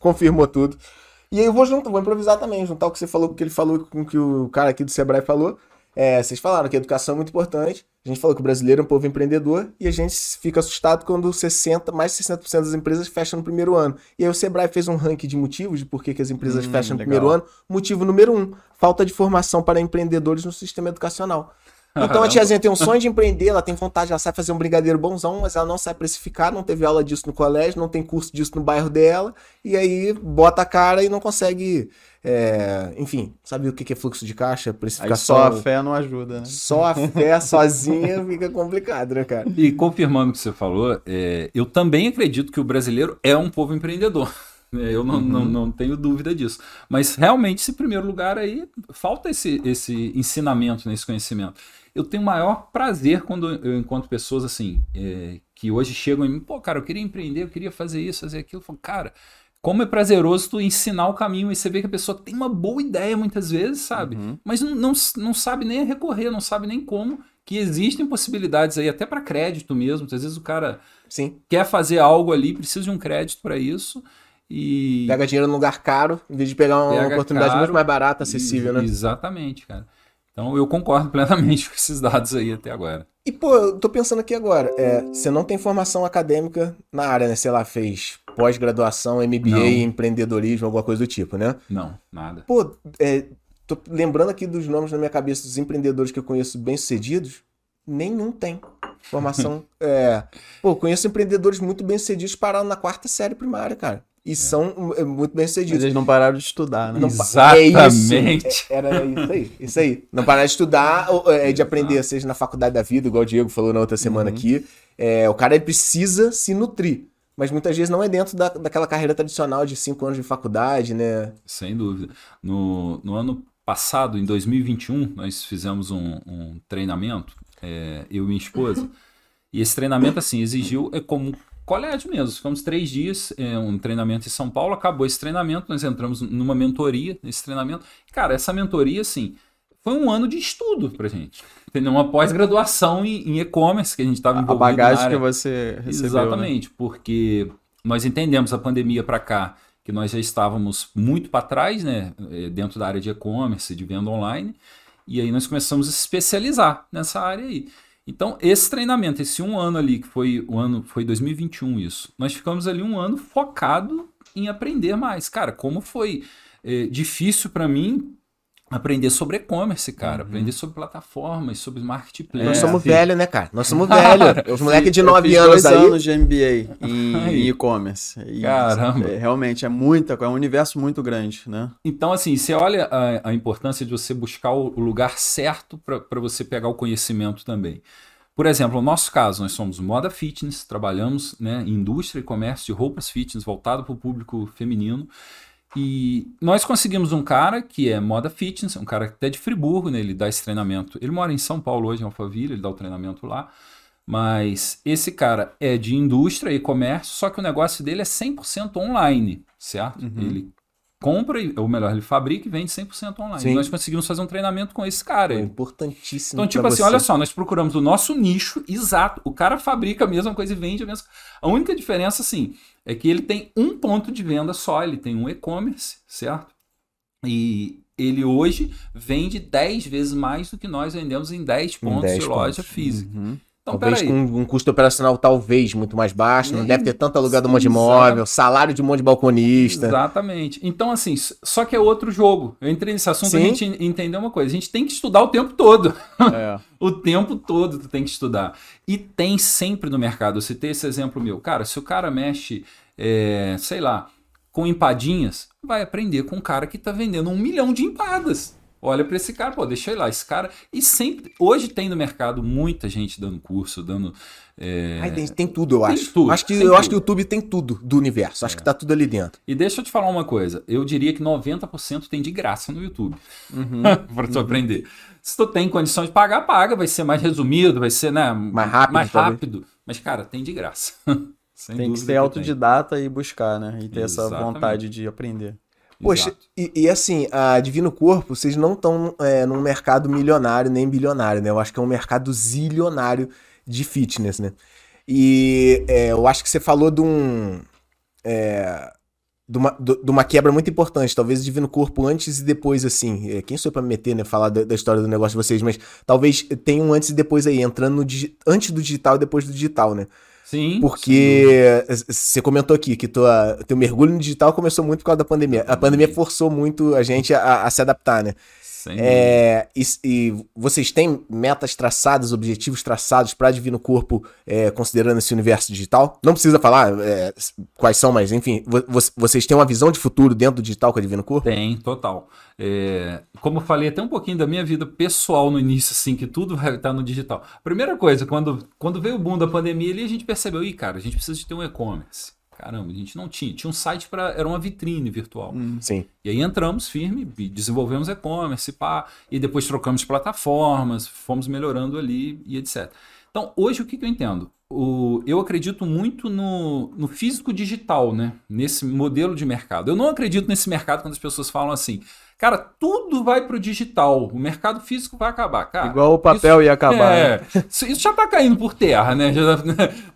confirmou tudo. E aí eu vou junto, vou improvisar também, juntar o que você falou, com o que ele falou com o que o cara aqui do Sebrae falou. É, vocês falaram que a educação é muito importante. A gente falou que o brasileiro é um povo empreendedor e a gente fica assustado quando 60, mais de 60% das empresas fecham no primeiro ano. E aí o Sebrae fez um ranking de motivos de por que, que as empresas hum, fecham no legal. primeiro ano. Motivo número um, falta de formação para empreendedores no sistema educacional. Então a tiazinha tem um sonho de empreender, ela tem vontade, ela sabe fazer um brigadeiro bonzão, mas ela não sabe precificar, não teve aula disso no colégio, não tem curso disso no bairro dela, e aí bota a cara e não consegue é, enfim, sabe o que é fluxo de caixa, precificação? Aí só a fé não ajuda, né? Só a fé sozinha fica complicado, né, cara? E confirmando o que você falou, é, eu também acredito que o brasileiro é um povo empreendedor. *laughs* Eu não, uhum. não, não, tenho dúvida disso. Mas realmente, esse primeiro lugar aí, falta esse, esse ensinamento, nesse conhecimento. Eu tenho maior prazer quando eu encontro pessoas assim, é, que hoje chegam em mim, pô, cara, eu queria empreender, eu queria fazer isso, fazer aquilo. Eu falo, cara, como é prazeroso tu ensinar o caminho e você vê que a pessoa tem uma boa ideia muitas vezes, sabe? Uhum. Mas não, não, não sabe nem recorrer, não sabe nem como, que existem possibilidades aí, até para crédito mesmo. Às vezes o cara Sim. quer fazer algo ali, precisa de um crédito para isso. E... Pega dinheiro num lugar caro, em vez de pegar uma Pega oportunidade caro, muito mais barata, acessível, né? Exatamente, cara. Então eu concordo *laughs* plenamente com esses dados aí até agora. E, pô, eu tô pensando aqui agora, é, você não tem formação acadêmica na área, né? Sei lá, fez pós-graduação, MBA, não. empreendedorismo, alguma coisa do tipo, né? Não, nada. Pô, é, tô lembrando aqui dos nomes na minha cabeça dos empreendedores que eu conheço bem-sucedidos, nenhum tem formação. *laughs* é, pô, conheço empreendedores muito bem-sucedidos parados na quarta série primária, cara. E é. são é, muito bem sucedidos. Mas eles não pararam de estudar, né? Não, Exatamente. É isso, é, era isso aí, isso aí. Não pararam de estudar, é, de aprender, seja na faculdade da vida, igual o Diego falou na outra semana uhum. aqui. É, o cara precisa se nutrir. Mas muitas vezes não é dentro da, daquela carreira tradicional de cinco anos de faculdade, né? Sem dúvida. No, no ano passado, em 2021, nós fizemos um, um treinamento, é, eu e minha esposa. E esse treinamento, assim, exigiu, é como colégio mesmo. Ficamos três dias, é, um treinamento em São Paulo. Acabou esse treinamento, nós entramos numa mentoria nesse treinamento. Cara, essa mentoria, assim, foi um ano de estudo pra gente. Entendeu? Uma pós-graduação em em e-commerce que a gente estava A envolvido. bagagem na área. que você recebeu. Exatamente, porque nós entendemos a pandemia para cá que nós já estávamos muito para trás, né, eh, dentro da área de e-commerce, de venda online, e aí nós começamos a se especializar nessa área aí. Então, esse treinamento, esse um ano ali, que foi o ano, foi 2021 isso, nós ficamos ali um ano focado em aprender mais. Cara, como foi eh, difícil para mim aprender sobre e-commerce, cara, aprender sobre plataformas, sobre marketplace. Nós somos sim. velhos, né, cara? Nós somos *laughs* velhos. Os moleques de Eu 9 fiz anos dois aí. anos de MBA em *laughs* e-commerce. E, Caramba. é, realmente é muita coisa, é um universo muito grande, né? Então, assim, você olha a, a importância de você buscar o, o lugar certo para você pegar o conhecimento também. Por exemplo, no nosso caso, nós somos moda fitness, trabalhamos né, em indústria e comércio de roupas fitness voltado para o público feminino. E nós conseguimos um cara que é moda fitness, um cara até de Friburgo, né, ele dá esse treinamento. Ele mora em São Paulo hoje, em Alphaville, ele dá o treinamento lá. Mas esse cara é de indústria e comércio, só que o negócio dele é 100% online, certo? Uhum. Ele compra, ou melhor, ele fabrica e vende 100% online. Sim. E nós conseguimos fazer um treinamento com esse cara. É importantíssimo. Então, tipo assim, você. olha só, nós procuramos o nosso nicho exato. O cara fabrica a mesma coisa e vende a mesma A única diferença, assim, é que ele tem um ponto de venda só, ele tem um e-commerce, certo? E ele hoje vende 10 vezes mais do que nós vendemos em 10 pontos 10 de loja pontos. física. Uhum. Então, talvez com um custo operacional talvez muito mais baixo, não deve ter tanto alugado um monte de imóvel, salário de um monte de balconista. Exatamente. Então, assim, só que é outro jogo. Eu entrei nesse assunto Sim. a gente en- entender uma coisa. A gente tem que estudar o tempo todo. *laughs* É. O tempo todo tu tem que estudar. E tem sempre no mercado. Eu citei esse exemplo meu. Cara, se o cara mexe, é, sei lá, com empadinhas, vai aprender com um cara que tá vendendo um milhão de empadas. Olha pra esse cara, pô, deixa eu ir lá. Esse cara. E sempre. Hoje tem no mercado muita gente dando curso, dando. é, Ai, tem, tem tudo, eu Tem acho. tudo, acho que, tem eu acho que tudo. o YouTube tem tudo do universo. Acho que tá tudo ali dentro. E deixa eu te falar uma coisa. Eu diria que 90% tem de graça no YouTube. Uhum. *laughs* pra tu aprender. Se tu tem condição de pagar, paga. Vai ser mais resumido, vai ser né, Mais rápido, Mais talvez. rápido. Mas, cara, tem de graça. *laughs* Sem Tem que ser autodidata e buscar, né? E ter essa Exatamente. vontade de aprender. Poxa, e, e assim, a Divino Corpo, vocês não estão é, num mercado milionário nem bilionário, né? Eu acho que é um mercado zilionário de fitness, né? E é, eu acho que você falou de um. é, de, uma, de uma quebra muito importante, talvez o Divino Corpo antes e depois, assim. É, quem sou eu pra me meter, né? Falar da, da história do negócio de vocês, mas talvez tenha um antes e depois aí, entrando no antes do digital e depois do digital, né? Sim. Porque você comentou aqui que tua, teu mergulho no digital começou muito por causa da pandemia. A pandemia forçou muito a gente a, a se adaptar, né? Sem. É, e, e vocês têm metas traçadas, objetivos traçados para Divino Corpo, é, considerando esse universo digital? Não precisa falar é, quais são, mas enfim, vo- vo- vocês têm uma visão de futuro dentro do digital com a Divino Corpo? Tem, total. É, como eu falei até um pouquinho da minha vida pessoal no início, assim, que tudo vai estar no digital. Primeira coisa, quando, quando veio o boom da pandemia ali, a gente percebeu, ih, cara, a gente precisa de ter um e-commerce. Caramba, a gente não tinha. Tinha um site para. Era uma vitrine virtual. Sim. E aí entramos firme, desenvolvemos e-commerce, pá, e depois trocamos plataformas, fomos melhorando ali e etc. Então, hoje o que, que eu entendo? O, eu acredito muito no, no físico digital, né? Nesse modelo de mercado. Eu não acredito nesse mercado quando as pessoas falam assim, cara, tudo vai pro digital, o mercado físico vai acabar. Cara, Igual o papel ia acabar. né? é, isso isso já tá caindo por terra, né? Já-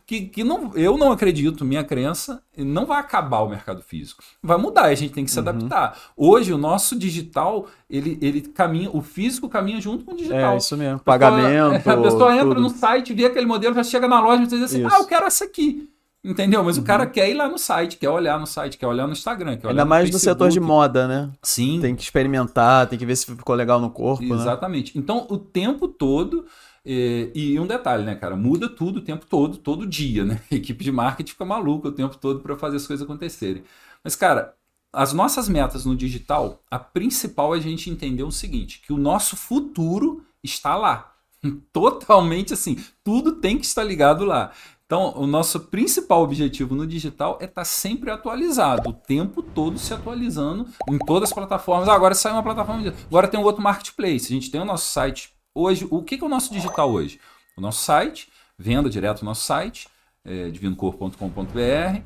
que, que não, eu não acredito, minha crença, não vai acabar o mercado físico. Vai mudar, a gente tem que se adaptar. Hoje, o nosso digital, ele, ele caminha, o físico caminha junto com o digital. É, isso mesmo. Pessoa- Pagamento. A pessoa entra tudo. no site, vê aquele modelo, já chega na loja e diz assim: Isso. Uhum. ah, eu quero essa aqui. Entendeu? Mas o cara quer ir lá no site, quer olhar no site, quer olhar no Instagram, quer olhar Ainda mais no setor de moda, né? Sim, Tem que experimentar, tem que ver se ficou legal no corpo, né? Exatamente. Então, o tempo todo. eh, e um detalhe, né, cara? Muda tudo o tempo todo, todo dia, né? *laughs* A equipe de marketing fica maluca o tempo todo para fazer as coisas acontecerem. Mas, cara, as nossas metas no digital, a principal é a gente entender o seguinte: que o nosso futuro está lá. *laughs* Totalmente assim. Tudo tem que estar ligado lá. Então, o nosso principal objetivo no digital é estar sempre atualizado, o tempo todo se atualizando em todas as plataformas. Ah, agora saiu uma plataforma, agora tem um outro marketplace. A gente tem o nosso site hoje. O que é o nosso digital hoje? O nosso site, venda direto no nosso site, é, divinocorpo.com.br,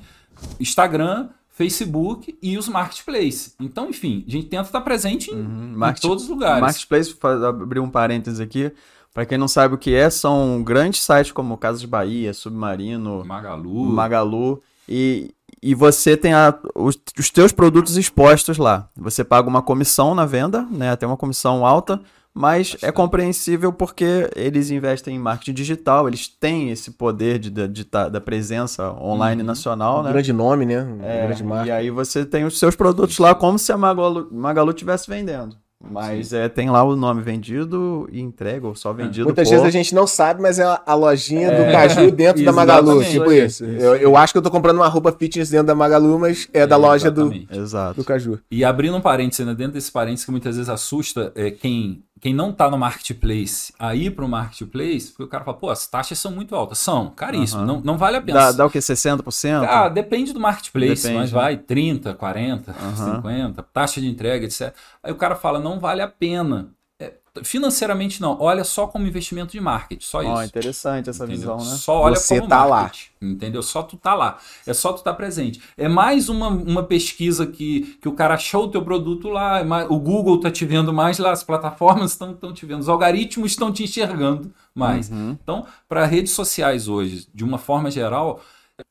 Instagram, Facebook e os marketplaces. Então, enfim, a gente tenta estar presente em, Uhum. em todos os lugares. Marketplace, abrir um parênteses aqui. Pra quem não sabe o que é, são grandes sites como Casas Bahia, Submarino, Magalu. Magalu. E, e você tem a- os, os teus produtos expostos lá. Você paga uma comissão na venda, né? Tem uma comissão alta, mas é Bastante. compreensível porque eles investem em marketing digital, eles têm esse poder de, de- de tá- da presença online Uhum. nacional, Um né? grande nome, né? Um É, grande marca. e aí você tem os seus produtos lá como se a Magalu, Magalu estivesse vendendo. Mas é, tem lá o nome vendido e entrega, ou só vendido Muitas por... vezes a gente não sabe, mas é a- lojinha do É, Caju dentro da *laughs* Magalu. Tipo isso. Isso. Eu, eu acho que eu tô comprando uma roupa fitness dentro da Magalu, mas é da É, loja do. Exato. do Caju. E abrindo um parênteses, né, dentro desse parênteses que muitas vezes assusta é, quem, quem não tá no marketplace a ir pro marketplace, porque o cara fala, pô, as taxas são muito altas. São, caríssimo, Aham. não, não vale a pena. Dá, dá o que, 60%? Ah, depende do marketplace, Depende, mas vai 30, 40, Aham. 50, taxa de entrega, etc. Aí o cara fala, não vale a pena. É, financeiramente não, olha só como investimento de marketing, só isso. interessante essa Entendeu? visão, né? Só olha Você como tá lá. marketing, Entendeu? Só tu tá lá. É só tu tá presente. É mais uma, uma pesquisa que, que o cara achou o teu produto lá, é mais- o Google tá te vendo mais lá, as plataformas estão te vendo, os algoritmos estão te enxergando mais. Uhum. Então, para redes sociais hoje, de uma forma geral,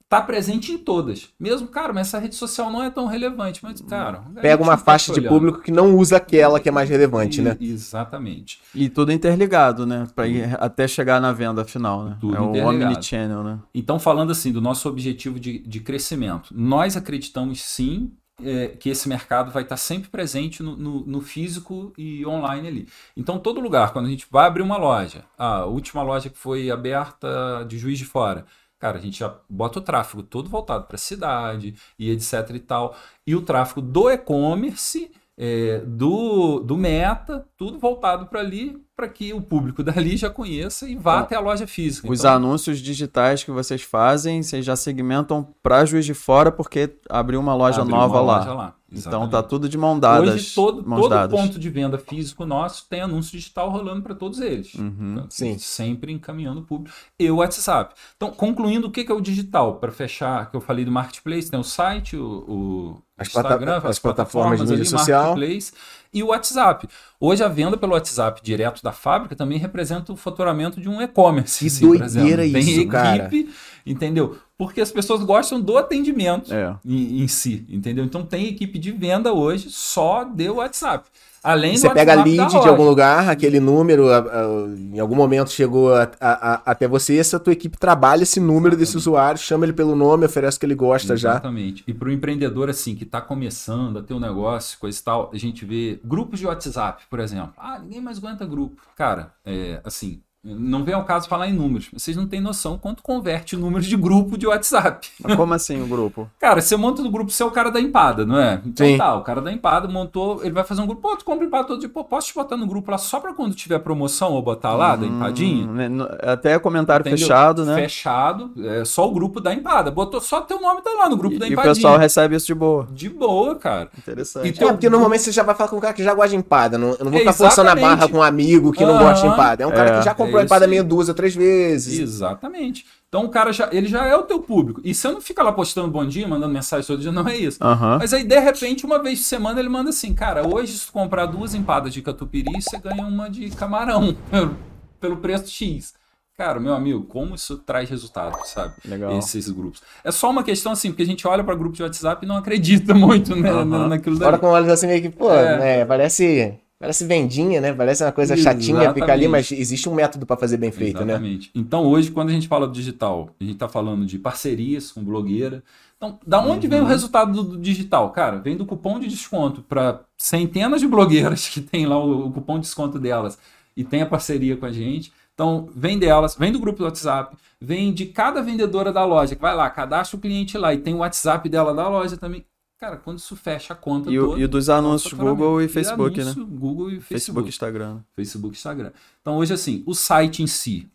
tá presente em todas. Mesmo, cara, mas essa rede social não é tão relevante, mas, cara... o Pega uma tá faixa te de olhando. público que não usa aquela que é mais relevante, E- né? Exatamente. E tudo interligado, né? Pra ir até chegar na venda final, né? Tudo é o omnichannel, né? Então, falando assim do nosso objetivo de, de crescimento, nós acreditamos sim é, que esse mercado vai estar sempre presente no, no- no físico e online ali. Então, todo lugar, quando a gente vai abrir uma loja, a última loja que foi aberta de Juiz de Fora, cara, a gente já bota o tráfego todo voltado para a cidade e etc e tal. E o tráfego do e-commerce, é, do, do Meta, tudo voltado para ali, para que o público *laughs* dali já conheça e vá Então, até a loja física. Os Então, anúncios digitais que vocês fazem, vocês já segmentam pra Juiz de Fora porque abriu uma loja Abriu nova uma lá. loja lá. Então tá tudo de mão dadas. Hoje, todo, mãos todo dadas. ponto de venda físico nosso tem anúncio digital rolando para todos eles. Uhum. Então, Sim. Sempre encaminhando o público. E o WhatsApp. Então, concluindo, o que que é o digital? Para fechar, que eu falei do Marketplace, tem o site, o, o As Instagram, plata- as plataformas de mídia ali, social. Marketplace e o WhatsApp. Hoje, a venda pelo WhatsApp direto da fábrica também representa o faturamento de um e-commerce. Que assim, por doideira exemplo. isso, Tem cara. equipe, entendeu? Porque as pessoas gostam do atendimento É. em, em si, entendeu? Então tem equipe de venda hoje só de WhatsApp. Além Você pega WhatsApp lead de algum lugar, aquele número a- a- em algum momento chegou a- até você, essa tua equipe trabalha esse número desse usuário, chama ele pelo nome, oferece o que ele gosta já. Exatamente. E para o empreendedor assim que está começando a ter um negócio, coisa e tal, a gente vê grupos de WhatsApp, por exemplo. Ah, ninguém mais aguenta grupo. Cara, é assim. Não vem ao caso falar em números. Vocês não têm noção quanto converte números de grupo de WhatsApp. Mas como assim o grupo? *laughs* Cara, você monta no grupo, você é o cara da empada, não é? Então Sim. tá, o cara da empada montou, ele vai fazer um grupo, pô, tu compra empada todo dia, pô, posso te botar no grupo lá só pra quando tiver promoção ou botar lá da empadinha? Hum, né, Até comentário Entendeu? fechado, né? Fechado, é só o grupo da empada. Botou só teu nome tá lá no grupo E, da e o empadinha. pessoal recebe isso de boa. De boa, cara. Interessante. E teu- É, porque normalmente você já vai falar com um cara que já gosta de empada. Não, eu não vou ficar Exatamente. forçando a barra com um amigo que não Aham. gosta de empada. É um cara É, que já comprou é a empada meia duas ou três vezes. Exatamente. Então o cara já, ele já é o teu público. E você não fica lá postando bom dia, mandando mensagem todo dia, não é isso. Aham. Mas aí, de repente, uma vez por semana, ele manda assim, cara, hoje se tu comprar duas empadas de catupiry, você ganha uma de camarão *laughs* pelo, preço X. Cara, meu amigo, como isso traz resultado, sabe? Legal. Esses grupos. É só uma questão assim, porque a gente olha para grupo de WhatsApp e não acredita *laughs* muito né, na- naquilo Agora dali. com olhos assim meio que, pô, É. né, parece, parece vendinha, né? Parece uma coisa chatinha, fica ali, Exatamente. mas existe um método pra fazer bem feito, né? Exatamente. Então, hoje, quando a gente fala do digital, a gente está falando de parcerias com blogueira. Então, da onde vem o resultado do, do digital? Cara, vem do cupom de desconto para centenas de blogueiras que tem lá o, o cupom de desconto delas e tem a parceria com a gente. Então, vem delas, vem do grupo do WhatsApp, vem de cada vendedora da loja, que vai lá, cadastra o cliente lá e tem o WhatsApp dela da loja também. Cara, quando isso fecha a conta E, toda... e dos anúncios faturamento. Google e E Facebook, né? anúncio, Google e Facebook Facebook. e Instagram. Facebook e Instagram. Então, hoje, assim, o site em si,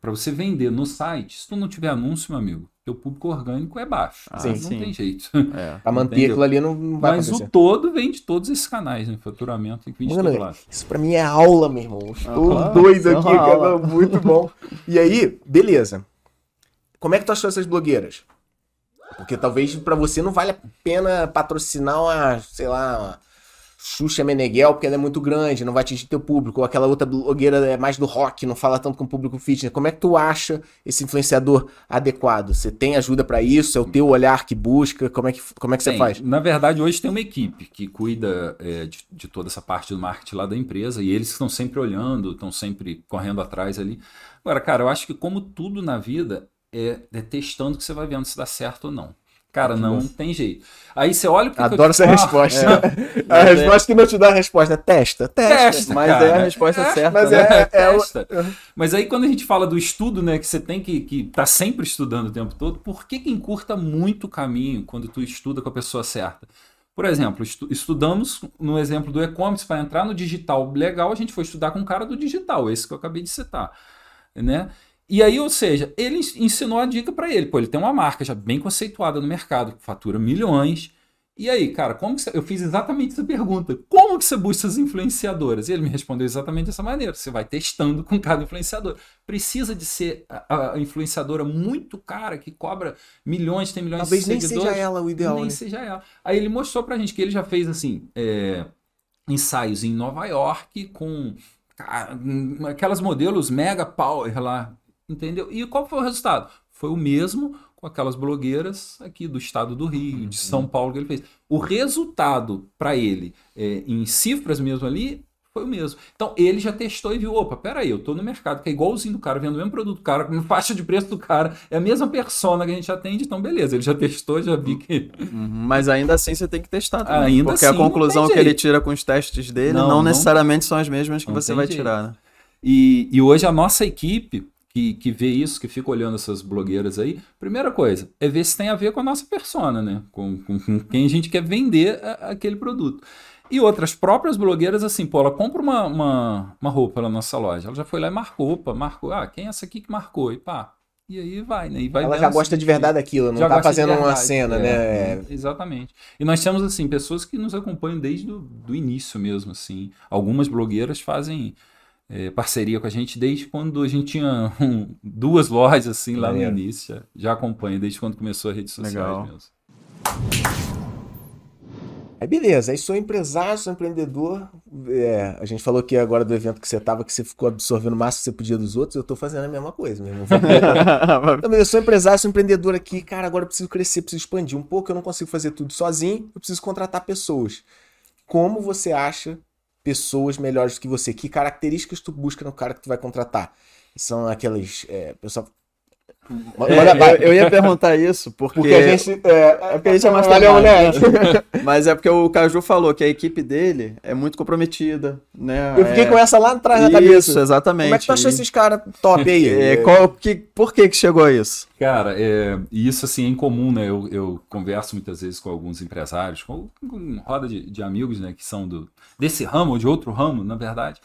para você vender no site, se tu não tiver anúncio, meu amigo, teu público orgânico é baixo. Ah, Sim. não sim. tem jeito. É. Pra manter Entendeu? aquilo ali não, não vai Mas acontecer. o todo vem de todos esses canais, né? Faturamento tem que vir de todo Mano, lado. isso pra mim é aula, meu irmão. Estou doido isso é aqui, cara. Muito bom. E aí, beleza. como é que tu achou essas blogueiras? Porque talvez pra você não vale a pena patrocinar uma, sei lá, uma Xuxa Meneghel, porque ela é muito grande, não vai atingir teu público. Ou aquela outra blogueira é mais do rock, não fala tanto com o público fitness. Como é que tu acha esse influenciador adequado? Você tem ajuda pra isso? É o teu olhar que busca? Como é que, como é que você faz? Na verdade, hoje tem uma equipe que cuida é, de, de toda essa parte do marketing lá da empresa e eles estão sempre olhando, estão sempre correndo atrás ali. Agora, cara, eu acho que como tudo na vida, é, é testando que você vai vendo se dá certo ou não. Cara, não tem jeito. Aí você olha o que que eu Adoro essa resposta. *laughs* a Mas é- resposta que não te dá a resposta é testa. Testa. Testa, Mas cara. é a resposta certa, mas né? é- é o- *laughs* Testa. Mas aí quando a gente fala do estudo, né, que você tem que que tá sempre estudando o tempo todo, por que que encurta muito o caminho quando tu estuda com a pessoa certa? Por exemplo, estu- estudamos no exemplo do e-commerce para entrar no digital legal, a gente foi estudar com um cara do digital, esse que eu acabei de citar, né? E aí, ou seja, ele ens- ensinou a dica para ele. Pô, ele tem uma marca já bem conceituada no mercado, que fatura milhões. E aí, cara, como que você... eu fiz exatamente essa pergunta? Como que você busca as influenciadoras? E ele me respondeu exatamente dessa maneira. Você vai testando com cada influenciador. Precisa de ser a, a influenciadora muito cara que cobra milhões, tem milhões Talvez de nem seguidores. seja ela o ideal, Nem né? seja ela. Aí ele mostrou pra gente que ele já fez assim é, ensaios em Nova York com hum, aquelas modelos mega power lá, entendeu? E qual foi o resultado? Foi o mesmo com aquelas blogueiras aqui do estado do Rio, de São Paulo que ele fez. O resultado para ele é, em cifras mesmo ali foi o mesmo. Então ele já testou e viu, opa, peraí, eu tô no mercado que é igualzinho do cara, vendo o mesmo produto do cara, com *laughs* faixa de preço do cara, é a mesma persona que a gente atende, então beleza, ele já testou, já vi que Uhum, Mas ainda assim você tem que testar também. Ainda porque assim, a conclusão que ele tira com os testes dele não, Não, não- necessariamente são as mesmas que você vai jeito. tirar, né? E, e hoje a nossa equipe que, que vê isso, que fica olhando essas blogueiras aí, primeira coisa é ver se tem a ver com a nossa persona, né? Com, com, com quem a gente quer vender a- aquele produto. E outras próprias blogueiras, assim, pô, ela compra uma, uma, uma roupa na nossa loja. Ela já foi lá e marcou, opa, marcou. Ah, quem é essa aqui que marcou? E pá. E aí vai, né? E vai Ela já gosta de verdade daquilo, não tá fazendo uma verdade, cena, é, né? Exatamente. E nós temos, assim, pessoas que nos acompanham desde o do início mesmo, assim. Algumas blogueiras fazem é, parceria com a gente desde quando a gente tinha um, duas lojas, assim, lá no início. Já, já acompanha, desde quando começou a rede sociais Legal. mesmo. Aí beleza, aí sou empresário, sou empreendedor. É, a gente falou aqui agora do evento que você tava, que você ficou absorvendo o máximo que você podia dos outros, eu tô fazendo a mesma coisa, meu irmão. *laughs* Não, mas eu sou empresário, sou empreendedor aqui, cara, agora eu preciso crescer, preciso expandir um pouco, eu não consigo fazer tudo sozinho, eu preciso contratar pessoas. Como você acha pessoas melhores do que você? Que características tu busca no cara que tu vai contratar? São aquelas. É, pessoal. É, eu, eu ia perguntar isso, porque. Porque a gente. É, É porque a gente é trabalho. moleque. *laughs* Mas é porque o Caju falou que a equipe dele é muito comprometida, né? Eu fiquei É- com essa lá atrás da Isso, cabeça. exatamente. Como é que tu achou E- esses caras top aí? *laughs* É, qual, que, por que que chegou a isso? Cara, é, e isso assim é incomum, né? Eu, eu converso muitas vezes com alguns empresários, com, com roda de, de amigos, né? Que são do, desse ramo ou de outro ramo, na verdade.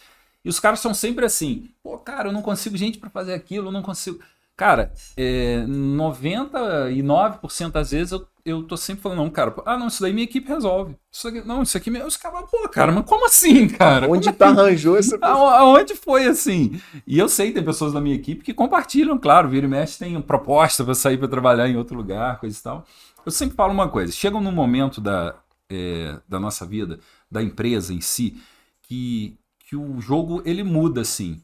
E os caras são sempre assim: pô, cara, eu não consigo gente para fazer aquilo, eu não consigo. Cara, é, 99% das vezes eu, eu tô sempre falando, não, cara, ah, não, isso daí minha equipe resolve. Isso aqui, não, isso aqui, minha- os caras, pô, cara, mas como assim, *laughs* cara? Onde Como tu arranjou essa *laughs* Ao- Aonde foi assim? E eu sei, tem pessoas da minha equipe que compartilham, claro, vira e mexe, tem proposta para sair para trabalhar em outro lugar, coisa e tal. Eu sempre falo uma coisa: chega num momento da, é, da nossa vida, da empresa em si, que, que o jogo ele muda assim.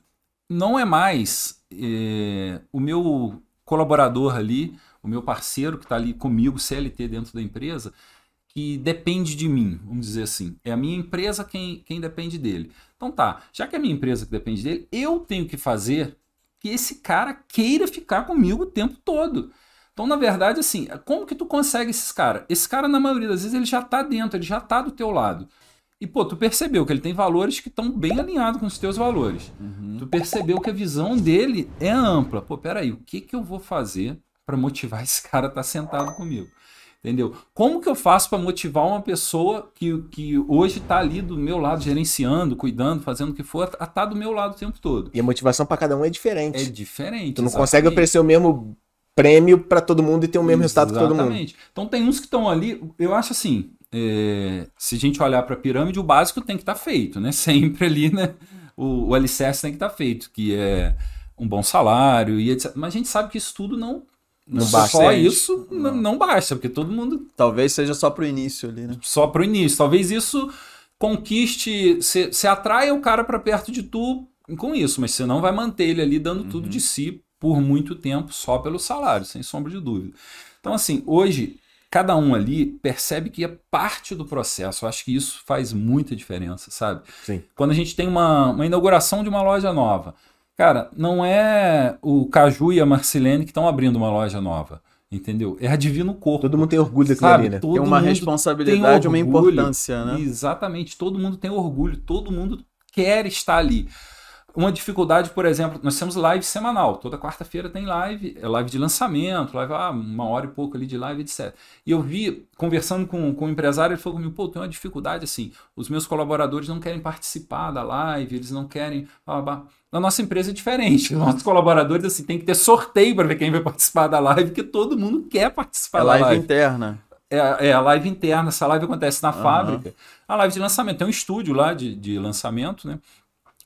Não é mais é, o meu colaborador ali, o meu parceiro que está ali comigo, CLT dentro da empresa, que depende de mim, vamos dizer assim. É a minha empresa quem, quem depende dele. Então tá, já que é a minha empresa que depende dele, eu tenho que fazer que esse cara queira ficar comigo o tempo todo. Então, na verdade, assim, como que tu consegue esses caras? Esse cara, na maioria das vezes, ele já tá dentro, ele já tá do teu lado. E, pô, tu percebeu que ele tem valores que estão bem alinhados com os teus valores. Tu percebeu que a visão dele é ampla. Pô, peraí, o que que eu vou fazer para motivar esse cara a estar sentado comigo? Entendeu? Como que eu faço para motivar uma pessoa que, que hoje está ali do meu lado, gerenciando, cuidando, fazendo o que for, a estar do meu lado o tempo todo? E a motivação pra cada um é diferente. É diferente. tu não consegue exatamente. oferecer o mesmo prêmio pra todo mundo e ter o mesmo resultado que todo mundo. Exatamente. Então tem uns que estão ali, eu acho assim, é, se a gente olhar para a pirâmide, o básico tem que estar feito, né? *laughs* Sempre ali, né? O, o alicerce tem que estar feito, que é um bom salário e etc. Mas a gente sabe que isso tudo não, Não só basta. isso não, não basta, porque todo mundo Talvez seja só pro início ali, né? só pro início. Talvez isso conquiste, você atraia o cara para perto de tu com isso, mas você não vai manter ele ali dando tudo de si por muito tempo só pelo salário, sem sombra de dúvida. Então, assim, hoje, cada um ali percebe que é parte do processo. Eu acho que isso faz muita diferença, sabe? Sim. Quando a gente tem uma, uma inauguração de uma loja nova, cara, não é o Caju e a Marcilene que estão abrindo uma loja nova. Entendeu? É a Divino Corpo. Todo mundo tem orgulho daquilo Sabe? ali, né? Todo Tem uma responsabilidade, uma orgulho. importância, né? Exatamente, todo mundo tem orgulho, todo mundo quer estar ali. Uma dificuldade, por exemplo, nós temos live semanal. Toda quarta-feira tem live, é live de lançamento, live, ah, uma hora e pouco ali de live, etc. E eu vi, conversando com, com o empresário, ele falou comigo, pô, tem uma dificuldade assim, os meus colaboradores não querem participar da live, eles não querem... blá, blá, blá. Na nossa empresa é diferente. Nossos colaboradores, assim, tem que ter sorteio para ver quem vai participar da live, porque todo mundo quer participar É da live live. interna. É, é a live interna, essa live acontece na Aham. fábrica. A live de lançamento, tem um estúdio lá de, de lançamento, né?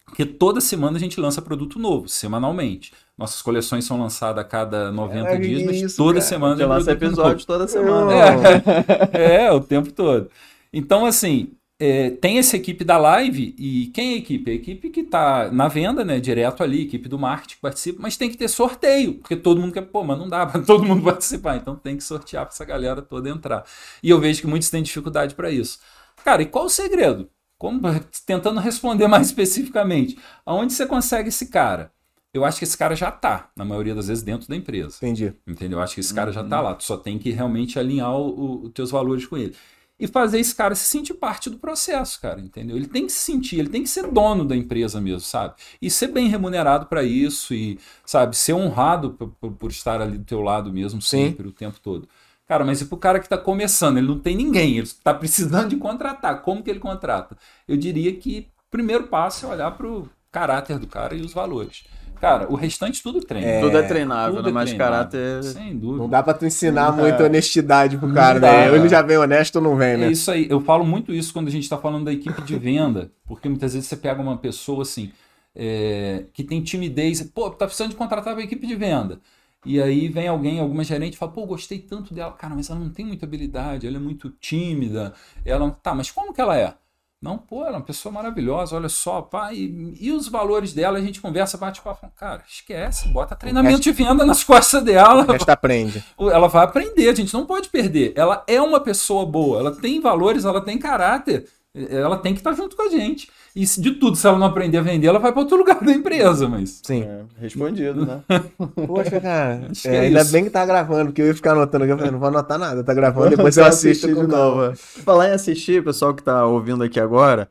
Porque toda semana a gente lança produto novo, semanalmente. Nossas coleções são lançadas a cada 90 É dias, mas isso, toda cara. semana tem lança episódio toda semana. É. *laughs* É, o tempo todo. Então, assim, é, tem essa equipe da live e quem é a equipe? A equipe que está na venda, né? Direto ali, equipe do marketing que participa, mas tem que ter sorteio, porque todo mundo quer, pô, mas não dá para *laughs* todo mundo participar, então tem que sortear para essa galera toda entrar. E eu vejo que muitos têm dificuldade para isso. Cara, e qual o segredo? Como, tentando responder mais *laughs* especificamente, aonde você consegue esse cara? Eu acho que esse cara já tá, na maioria das vezes, dentro da empresa. Entendi. Entendeu? Eu acho que esse cara já tá lá. Tu só tem que realmente alinhar os teus valores com ele. E fazer esse cara se sentir parte do processo, cara, entendeu? Ele tem que se sentir, ele tem que ser dono da empresa mesmo, sabe? E ser bem remunerado para isso e, sabe, ser honrado por, por- por estar ali do teu lado mesmo Sim. sempre, o tempo todo. Cara, mas e pro cara que tá começando, ele não tem ninguém, ele tá precisando de contratar. Como que ele contrata? Eu diria que o primeiro passo é olhar pro caráter do cara e os valores. Cara, o restante tudo treina. Tudo é treinável, Tudo é Mas treinado. caráter. Sem dúvida. Não dá pra tu ensinar Não muita dá. honestidade pro cara, dá, né? Ou ele já vem honesto ou não vem, É né? isso aí. Eu falo muito isso quando a gente está falando da equipe de venda, porque muitas vezes você pega uma pessoa assim é, que tem timidez, pô, tá precisando de contratar uma equipe de venda. E aí vem alguém, alguma gerente, e fala, pô, gostei tanto dela, cara, mas ela não tem muita habilidade, ela é muito tímida. Ela, tá, mas como que ela é? Não, pô, ela é uma pessoa maravilhosa, olha só, pá, e, e os valores dela, a gente conversa, bate papo, fala, cara, esquece, bota treinamento de venda nas costas dela, O resto aprende. *laughs* ela vai aprender, a gente não pode perder. Ela é uma pessoa boa, ela tem valores, ela tem caráter, ela tem que estar junto com a gente. E se de tudo, se ela não aprender a vender, ela vai para outro *laughs* lugar da empresa, mas. Sim. É, respondido, né? *laughs* Poxa, cara. É, é ainda isso. bem que tá gravando, porque eu ia ficar anotando aqui. Eu falei, não vou anotar nada, tá gravando, depois *laughs* eu assisto com calma. Falar em assistir, pessoal que tá ouvindo aqui agora,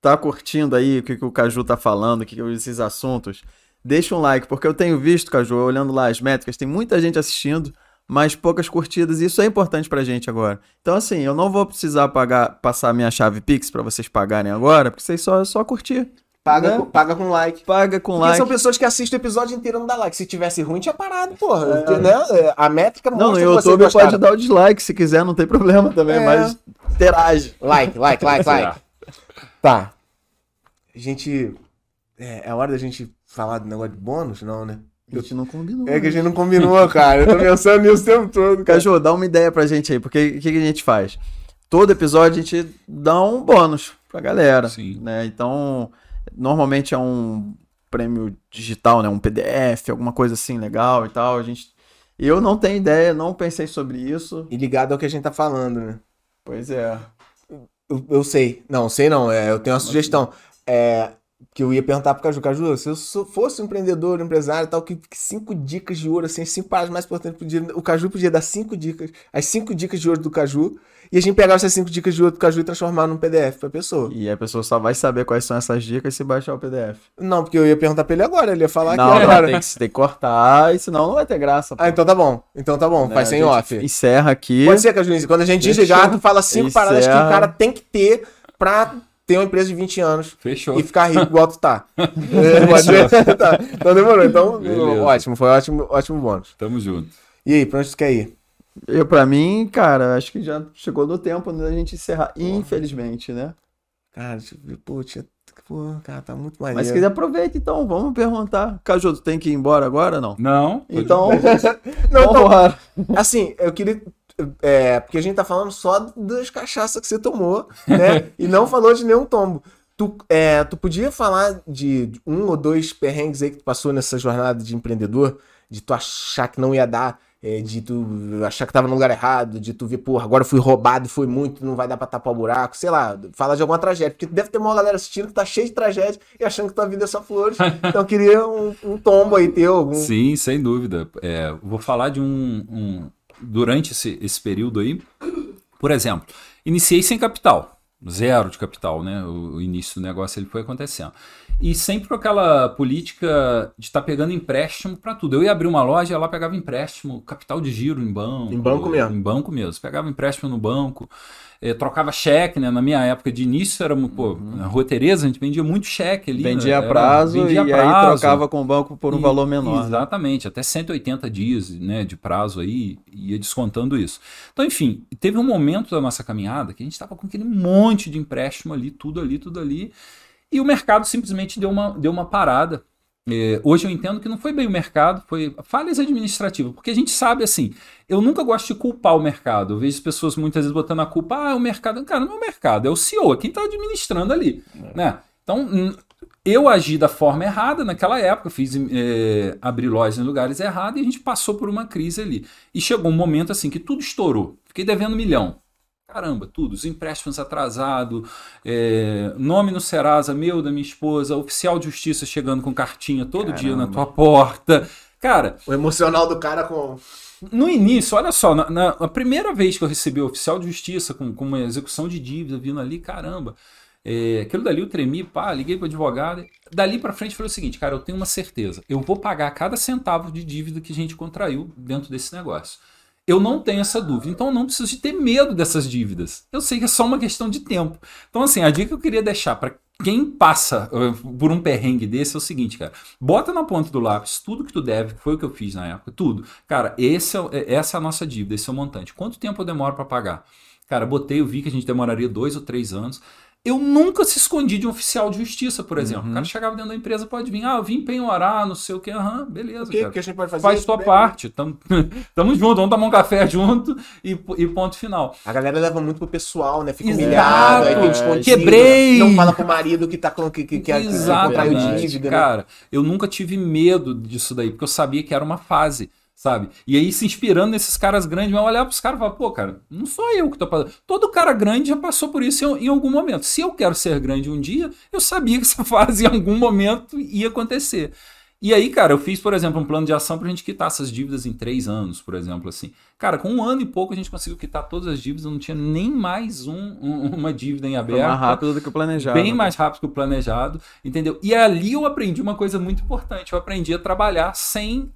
tá curtindo aí o que, que o Caju tá falando, o que, que esses assuntos, deixa um like, porque eu tenho visto, Caju, olhando lá as métricas, tem muita gente assistindo, mas poucas curtidas, e isso é importante pra gente agora. Então, assim, eu não vou precisar pagar, passar minha chave Pix pra vocês pagarem agora, porque vocês só, só curtir. Paga, Né? com, paga com like. Paga com Porque like. são pessoas que assistem o episódio inteiro e não dá like. Se tivesse ruim, tinha parado, porra. Né? A métrica Não, no que vocês YouTube gostaram. pode dar o dislike se quiser, não tem problema também, É. mas interage. Like, like, like, like. *laughs* Tá. A gente. É, é hora da gente falar do negócio de bônus? Não, né? A gente não combinou. É que a gente não combinou, cara. Eu tô pensando nisso o tempo todo. Cara. Caju, dá uma ideia pra gente aí, porque o que, que a gente faz? Todo episódio a gente dá um bônus pra galera, Sim. né? Então, normalmente é um prêmio digital, né? Um PDF, alguma coisa assim legal e tal. A gente... Eu não tenho ideia, não pensei sobre isso. E ligado ao que a gente tá falando, né? Pois é. Eu, eu sei. Não, sei não. É, eu tenho uma sugestão. É, que eu ia perguntar pro Caju. Caju, se eu fosse um empreendedor, um empresário e tal, que, que cinco dicas de ouro, assim, as cinco palavras mais importantes pro dia. O Caju podia dar cinco dicas, as cinco dicas de ouro do Caju, e a gente pegava essas cinco dicas de ouro do Caju e transformar num PDF pra pessoa. E a pessoa só vai saber quais são essas dicas se baixar o PDF. Não, porque eu ia perguntar pra ele agora, ele ia falar não, aqui não, agora. tem que, tem que cortar, e senão não vai ter graça. pô. Ah, então tá bom. Então tá bom, Né, faz sem a gente off. Encerra aqui. Pode ser, Caju. Quando a gente Fechou. desligar, tu fala cinco paradas que o Encerra. cara tem que ter pra ter uma empresa de 20 anos. Fechou. e ficar rico igual tu tá. *laughs* É, tá. Então demorou. Então, Beleza. ótimo, foi ótimo, ótimo bônus. Tamo junto. E aí, pra onde tu quer ir? Eu, pra mim, cara, acho que já chegou no tempo da gente encerrar. Infelizmente, né? Cara, pô, tinha... Pô, cara, tá muito maneiro. Mas se quiser, aproveita então, vamos perguntar. Cajuto, tem que ir embora agora ou não? Não. Então, *laughs* Não, então, assim, eu queria. É, porque a gente tá falando só das cachaças que você tomou, né? *laughs* e não falou de nenhum tombo. Tu, é, tu podia falar de um ou dois perrengues aí que tu passou nessa jornada de empreendedor? De tu achar que não ia dar, é, de tu achar que tava no lugar errado, de tu ver, porra, agora fui roubado, foi muito, não vai dar pra tapar o buraco, sei lá, fala de alguma tragédia. Porque deve ter uma galera assistindo que tá cheio de tragédia e achando que tua vida é só flores. *laughs* então queria um, um tombo aí teu, algum. Sim, sem dúvida. É, vou falar de um. um- durante esse, esse período aí, por exemplo, iniciei sem capital, zero de capital, né? O, o início do negócio ele foi acontecendo. E sempre com aquela política de estar pegando empréstimo para tudo. Eu ia abrir uma loja, lá pegava empréstimo, capital de giro em banco. Em banco mesmo. Em banco mesmo. Pegava empréstimo no banco, eh, trocava cheque, né? Na minha época de início era, pô, na Rua Tereza a gente vendia muito cheque ali. Vendia a era- prazo vendia e aí prazo. trocava com o banco por um E- valor menor. né? Exatamente, até 180 dias né, de prazo aí, ia descontando isso. Então, enfim, teve um momento da nossa caminhada que a gente estava com aquele monte de empréstimo ali, tudo ali, tudo ali, e o mercado simplesmente deu uma, deu uma parada. É, hoje eu entendo que não foi bem o mercado, foi falhas administrativas, porque a gente sabe assim, eu nunca gosto de culpar o mercado. Eu vejo as pessoas muitas vezes botando a culpa, ah, é o mercado. Cara, não é o mercado, é o CEO, é quem está administrando ali. Né? Então, eu agi da forma errada naquela época, fiz é, abrir lojas em lugares errados e a gente passou por uma crise ali. E chegou um momento assim que tudo estourou. Fiquei devendo um milhão. Caramba, tudo. Os empréstimos atrasados, é, nome no Serasa, meu, da minha esposa, oficial de justiça chegando com cartinha todo dia na Caramba. tua porta. Cara, O emocional do cara com. no início, olha só, na, na- a primeira vez que eu recebi o oficial de justiça com, com uma execução de dívida vindo ali, caramba, é, aquilo dali eu tremi, pá, liguei para advogado. Dali para frente foi o seguinte, cara, eu tenho uma certeza, eu vou pagar cada centavo de dívida que a gente contraiu dentro desse negócio. Eu não tenho essa dúvida, então eu não preciso de ter medo dessas dívidas. Eu sei que é só uma questão de tempo. Então, assim, a dica que eu queria deixar para quem passa uh, por um perrengue desse é o seguinte, cara. Bota na ponta do lápis tudo que tu deve, que foi o que eu fiz na época, tudo. Cara, esse é, é- essa é a nossa dívida, esse é o montante. Quanto tempo eu demoro para pagar? Cara, botei, eu vi que a gente demoraria dois ou três anos. Eu nunca se escondi de um oficial de justiça, por exemplo. O cara chegava dentro da empresa, pode vir, ah, eu vim penhorar, não sei o que, aham, beleza. O que, cara. que a gente pode fazer? Faz tua Bem, parte, tamo, *laughs* tamo junto, vamos tomar um café junto e, e ponto final. A galera leva muito pro pessoal, né? Fica Exato. humilhado, aí tem É, descontinho. quebrei. Não fala pro marido que tá com que, que, que, que contraiu dívida, né? cara. Eu nunca tive medo disso daí, porque eu sabia que era uma fase, sabe? E aí, se inspirando nesses caras grandes, eu olhar pros caras e falar, pô, cara, não sou eu que tô passando. Todo cara grande já passou por isso em, em algum momento. Se eu quero ser grande um dia, eu sabia que *laughs* essa fase em algum momento ia acontecer. E aí, cara, eu fiz, por exemplo, um plano de ação pra gente quitar essas dívidas em três anos, por exemplo, assim. Cara, com um ano e pouco a gente conseguiu quitar todas as dívidas, não tinha nem mais um- um- uma dívida em Foi aberto mais rápido do que o planejado. bem mais rápido que o planejado, entendeu? E ali eu aprendi uma coisa muito importante. Eu aprendi a trabalhar sem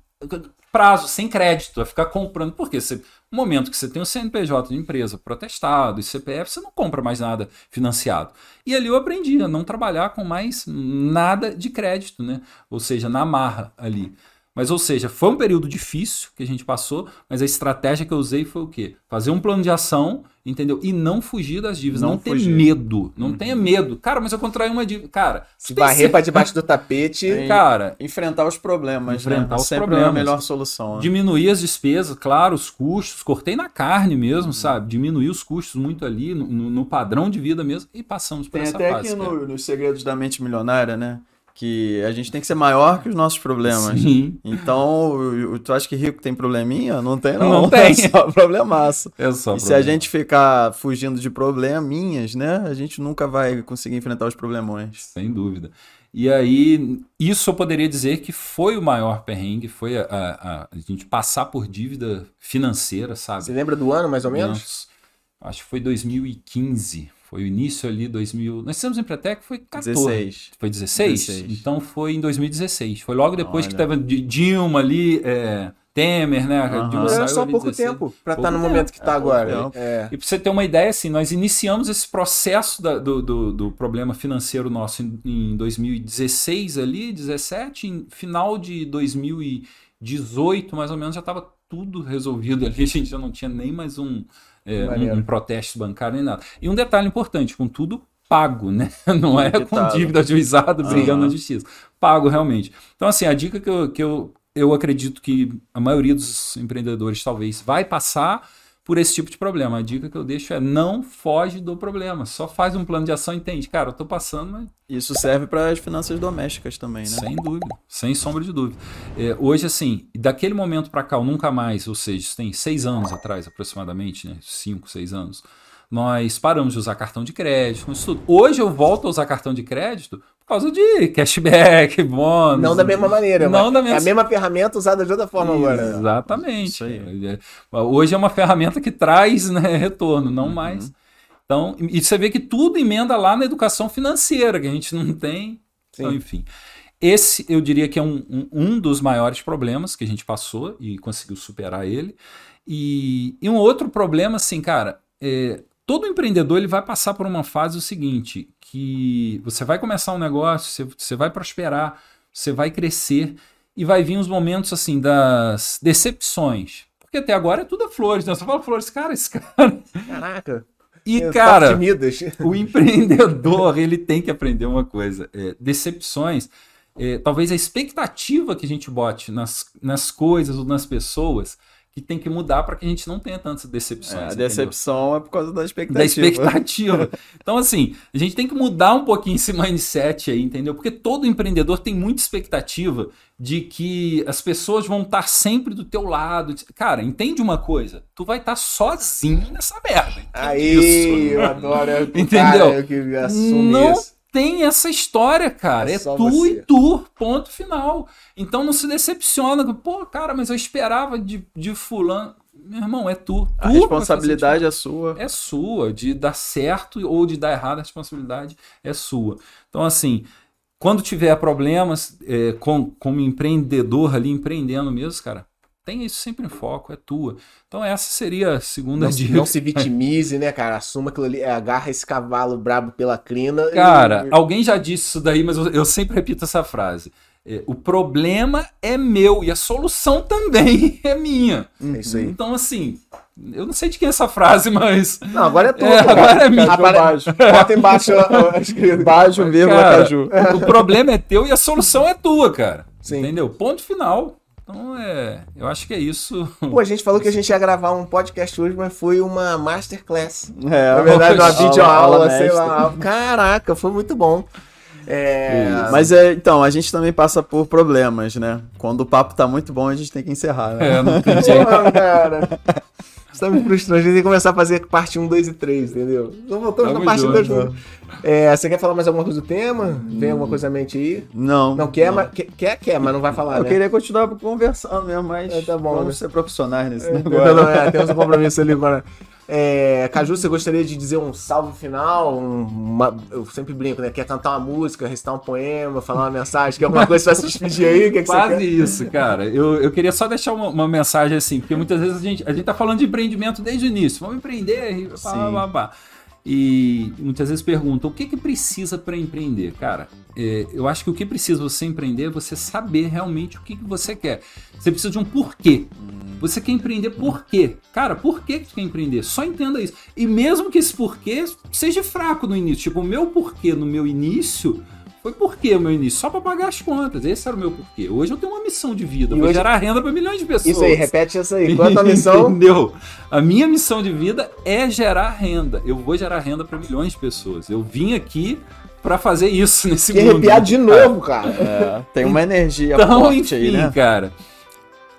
prazo, sem crédito, a ficar comprando. Porque você, no momento que você tem o CNPJ de empresa protestado e CPF, você não compra mais nada financiado. E ali eu aprendi a não trabalhar com mais nada de crédito, né? Ou seja, na marra ali. Mas, ou seja, foi um período difícil que a gente passou, mas a estratégia que eu usei foi o quê? Fazer um plano de ação, entendeu? E não fugir das dívidas, Não não, ter fugir. medo, não tenha medo. Cara, mas eu contraí uma dívida. Cara, Se varrer pra debaixo do tapete. Tem- *laughs* Cara, Enfrentar os problemas, Enfrentar né? os Sempre é a problemas. melhor solução. né? diminuir as despesas, claro, os custos, cortei na carne mesmo, sabe? Diminuir os custos muito ali, no, no- padrão de vida mesmo, e passamos por Tem essa até fase. aqui cara. no- nos Segredos da Mente Milionária, né? Que a gente tem que ser maior que os nossos problemas. Sim. Então, tu acha que rico tem probleminha? Não tem, não. Não tem. *laughs* É só problemaço. É só E se a problema. gente ficar fugindo de probleminhas, né? A gente nunca vai conseguir enfrentar os problemões. Sem dúvida. E aí, isso eu poderia dizer que foi o maior perrengue, foi a, a- a- gente passar por dívida financeira, sabe? Você lembra do ano, mais ou menos? Nossa, acho que foi 2015. Foi o início ali, 2000. Nós fizemos Empretec, foi 14. 16. Foi 16? 16. Então foi em 2016. Foi logo depois que Olha. teve D- Dilma ali, é, Temer, né? A Aham. Dilma saiu só pouco 16. tempo pra Pouco estar no tempo. momento que tá É, agora. É. E pra você ter uma ideia, assim, nós iniciamos esse processo da- do, do, do problema financeiro nosso em, em 2016 ali, 17, em final de 2018, mais ou menos, já estava tudo resolvido ali, *laughs* a gente já não tinha nem mais um, é, um, um protesto bancário nem nada. E um detalhe importante, com tudo pago, né? *laughs* Não é com dívida ajuizada brigando Aham. na justiça. Pago realmente. Então, assim, a dica que eu, que eu, eu acredito que a maioria dos empreendedores talvez vai passar por esse tipo de problema. A dica que eu deixo é não foge do problema. Só faz um plano de ação e entende. Cara, eu tô passando, mas Isso serve para as finanças domésticas também, né? sem dúvida, sem sombra de dúvida. É, hoje, assim, daquele momento para cá, nunca mais, ou seja, isso tem seis anos atrás aproximadamente, né? Cinco, seis anos, nós paramos de usar cartão de crédito, isso tudo. Hoje eu volto a usar cartão de crédito por causa de cashback, *laughs* bônus. Não da mesma maneira, Não da mesma- é a mesma ferramenta usada de outra forma agora. Exatamente. Isso aí. É, Hoje é uma ferramenta que traz né, retorno, Uhum. não mais. Então, e você vê que tudo emenda lá na educação financeira, que a gente não tem. Então, Sim. enfim. Esse eu diria que é um, um, um dos maiores problemas que a gente passou e conseguiu superar ele. E, e um outro problema, assim, cara, é, todo empreendedor ele vai passar por uma fase o seguinte, que você vai começar um negócio, você, você vai prosperar, você vai crescer e vai vir os momentos assim das decepções. Porque até agora é tudo a flores, né? Você fala flores, cara, esse *laughs* cara. Caraca. E, eu cara, o empreendedor ele tem que aprender uma coisa: é, decepções. é, talvez a expectativa que a gente bote nas, nas coisas ou nas pessoas que tem que mudar para que a gente não tenha tantas decepções. É, a entendeu? decepção é por causa da expectativa. da expectativa. *laughs* Então, assim, a gente tem que mudar um pouquinho esse mindset aí, entendeu? Porque todo empreendedor tem muita expectativa de que as pessoas vão estar sempre do teu lado. Cara, entende uma coisa? Tu vai estar sozinho nessa merda. Aí, eu adoro. *laughs* o Entendeu? Cara que assume Não isso. Tem essa história, cara. É É, tu você. e tu, ponto final. Então não se decepciona. Pô, cara, mas eu esperava de, de fulano. Meu irmão, é tu. Tu A responsabilidade é sua. é sua. De dar certo ou de dar errado, a responsabilidade é sua. Então, assim, quando tiver problemas é, com, como empreendedor ali, empreendendo mesmo, cara, tenha isso sempre em foco, é tua. Então, essa seria a segunda Não, se- dica. não se vitimize, né, cara? Assuma aquilo ali, agarra esse cavalo brabo pela crina. e- Cara, alguém já disse isso daí, mas eu, eu sempre repito essa frase. É, o problema é meu e a solução também *laughs* é minha. É isso aí. Então, assim, eu não sei de quem é essa frase, mas. Não, agora é tudo. É, agora é minha. Apare- Baixo. Bota embaixo. Baixo, vírgula, Cara, caju. o problema é teu e a solução é tua, cara. Sim. Entendeu? Ponto final. Então, é. Eu acho que é isso. Pô, a gente falou que a gente ia gravar um podcast hoje, mas foi uma masterclass. É, Na verdade, uma Aula- videoaula, aula sei lá. Caraca, foi muito bom. É... Mas é, então, a gente também passa por problemas, né? Quando o papo tá muito bom, a gente tem que encerrar, né? É, não tem jeito. Porra, cara. *laughs* Você tá me frustrando. A gente tem que começar a fazer parte 1, 2 e 3, entendeu? Então voltamos Tamo na parte junto. 2. É, você quer falar mais alguma coisa do tema? Vem alguma coisa à mente aí? Não. Não quer, mas quer, quer, mas não vai falar, Eu né? queria continuar conversando mesmo, mas É, tá bom, vamos né? ser profissionais nesse É, negócio. não, *laughs* não, é, temos um compromisso ali agora. É, Caju, você gostaria de dizer um salve final? Um- uma- eu sempre brinco, né? Quer cantar uma música, recitar um poema, falar uma mensagem? Quer alguma coisa pra se despedir aí? Que, que você Quase isso, cara. Eu, eu queria só deixar uma, uma mensagem assim, porque muitas vezes a gente, a gente tá falando de empreendimento desde o início. Vamos empreender, e pá, pá, pá. E muitas vezes perguntam o que, que precisa para empreender, cara. é, eu acho que o que precisa você empreender é você saber realmente o que, que você quer. Você precisa de um porquê. Você quer empreender por quê? Cara, por que tu quer empreender? Só entenda isso. E mesmo que esse porquê seja fraco no início, tipo, o meu porquê no meu início foi porquê o meu início? Só para pagar as contas. Esse era o meu porquê. Hoje eu tenho uma missão de vida. E vou hoje- gerar renda para milhões de pessoas. Isso aí, repete isso aí. Qual é a tua *laughs* missão? Entendeu? A minha missão de vida é gerar renda. Eu vou gerar renda para milhões de pessoas. Eu vim aqui para fazer isso *laughs* nesse Que mundo. arrepiar de novo, cara. É, tem uma energia Então, *laughs* forte enfim, aí, né? cara.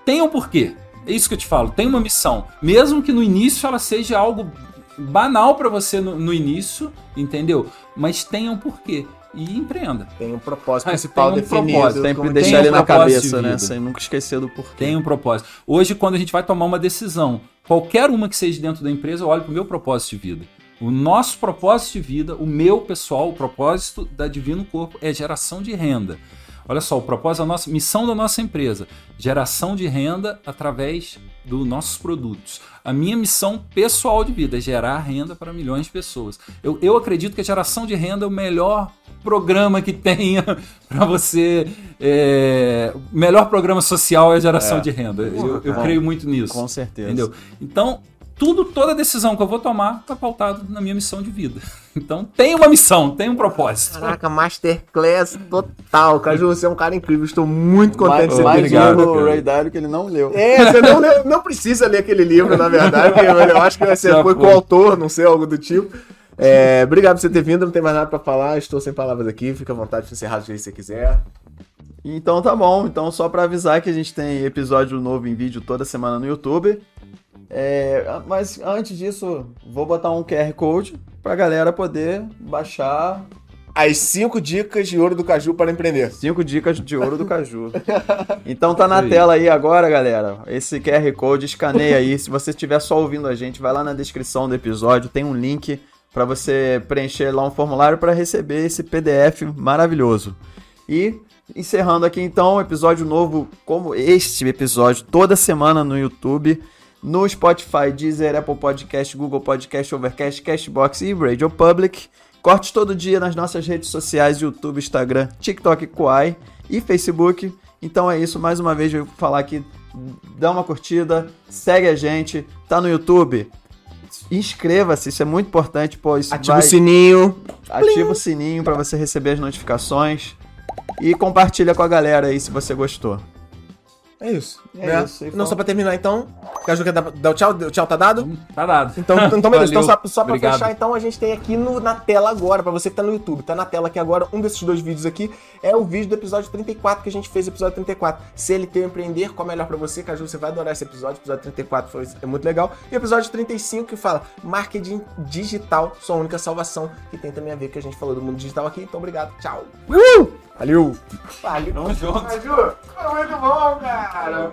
Tem um porquê. É isso que eu te falo. Tem uma missão. Mesmo que no início ela seja algo banal para você no, no início, entendeu? Mas tenha um porquê. E empreenda. Tem um propósito Ah, principal tem um definido. propósito, Sempre deixar tem- ele na propósito de cabeça, né? Sem nunca esquecer do porquê. Tem um propósito. Hoje, quando a gente vai tomar uma decisão, qualquer uma que seja dentro da empresa, eu olho para o meu propósito de vida. O nosso propósito de vida, o meu pessoal, o propósito da Divino Corpo é geração de renda. Olha só, o propósito da nossa missão da nossa empresa, geração de renda através dos nossos produtos. A minha missão pessoal de vida é gerar renda para milhões de pessoas. Eu, eu acredito que a geração de renda é o melhor programa que *laughs* tenha para você. É, o melhor programa social é a geração É. de renda. Eu, eu creio muito nisso. Com certeza. Entendeu? Então, tudo, toda decisão que eu vou tomar tá pautado na minha missão de vida. *laughs* Então tem uma missão, tem um propósito. Caraca, masterclass total. Caju, você é um cara incrível. Estou muito contente de você ter um cara. Ray Dalio que ele não leu. É, você não, leu- não precisa ler aquele livro, na verdade, porque eu acho que você Já foi coautor, não sei, algo do tipo. É, obrigado por você ter vindo, não tem mais nada pra falar, estou sem palavras aqui, fica à vontade de encerrar do jeito que você quiser. Então tá bom. Então só pra avisar que a gente tem episódio novo em vídeo toda semana no YouTube. É, mas antes disso, vou botar um QR Code pra galera poder baixar As cinco dicas de ouro do Caju para empreender. cinco dicas de ouro do Caju. *laughs* Então tá na tela aí agora, galera. Esse QR Code, escaneia aí. Se você estiver só ouvindo a gente, vai lá na descrição do episódio, tem um link pra você preencher lá um formulário pra receber esse PDF maravilhoso. E encerrando aqui então, episódio novo como este episódio toda semana no YouTube, no Spotify, Deezer, Apple Podcast, Google Podcast, Overcast, Cashbox e Radio Public. Cortes todo dia nas nossas redes sociais, YouTube, Instagram, TikTok, Kwai e Facebook. Então é isso, mais uma vez eu vou falar aqui, dá uma curtida, segue a gente, tá no YouTube, inscreva-se, isso é muito importante, pô, Ativa vai... o sininho. Ativa o sininho para você receber as notificações e compartilha com a galera aí se você gostou. É isso. É né? isso, Não, fala- só pra terminar então. Caju quer dar, dar o tchau? O tchau tá dado? Tá dado. Então, então beleza. Então, só, só pra Obrigado. fechar, então, a gente tem aqui no- na tela agora, pra você que tá no YouTube, tá na tela aqui agora, um desses dois vídeos aqui é o vídeo do episódio 34 que a gente fez, episódio 34. CLT Empreender, qual é melhor pra você, Caju? Você vai adorar esse episódio. O episódio 34 foi, é muito legal. E o episódio 35 que fala marketing digital, sua única salvação, que tem também a ver que a gente falou do mundo digital aqui. Então, obrigado. Tchau. Valeu! Valeu! Tamo junto! Maju, foi muito bom, cara!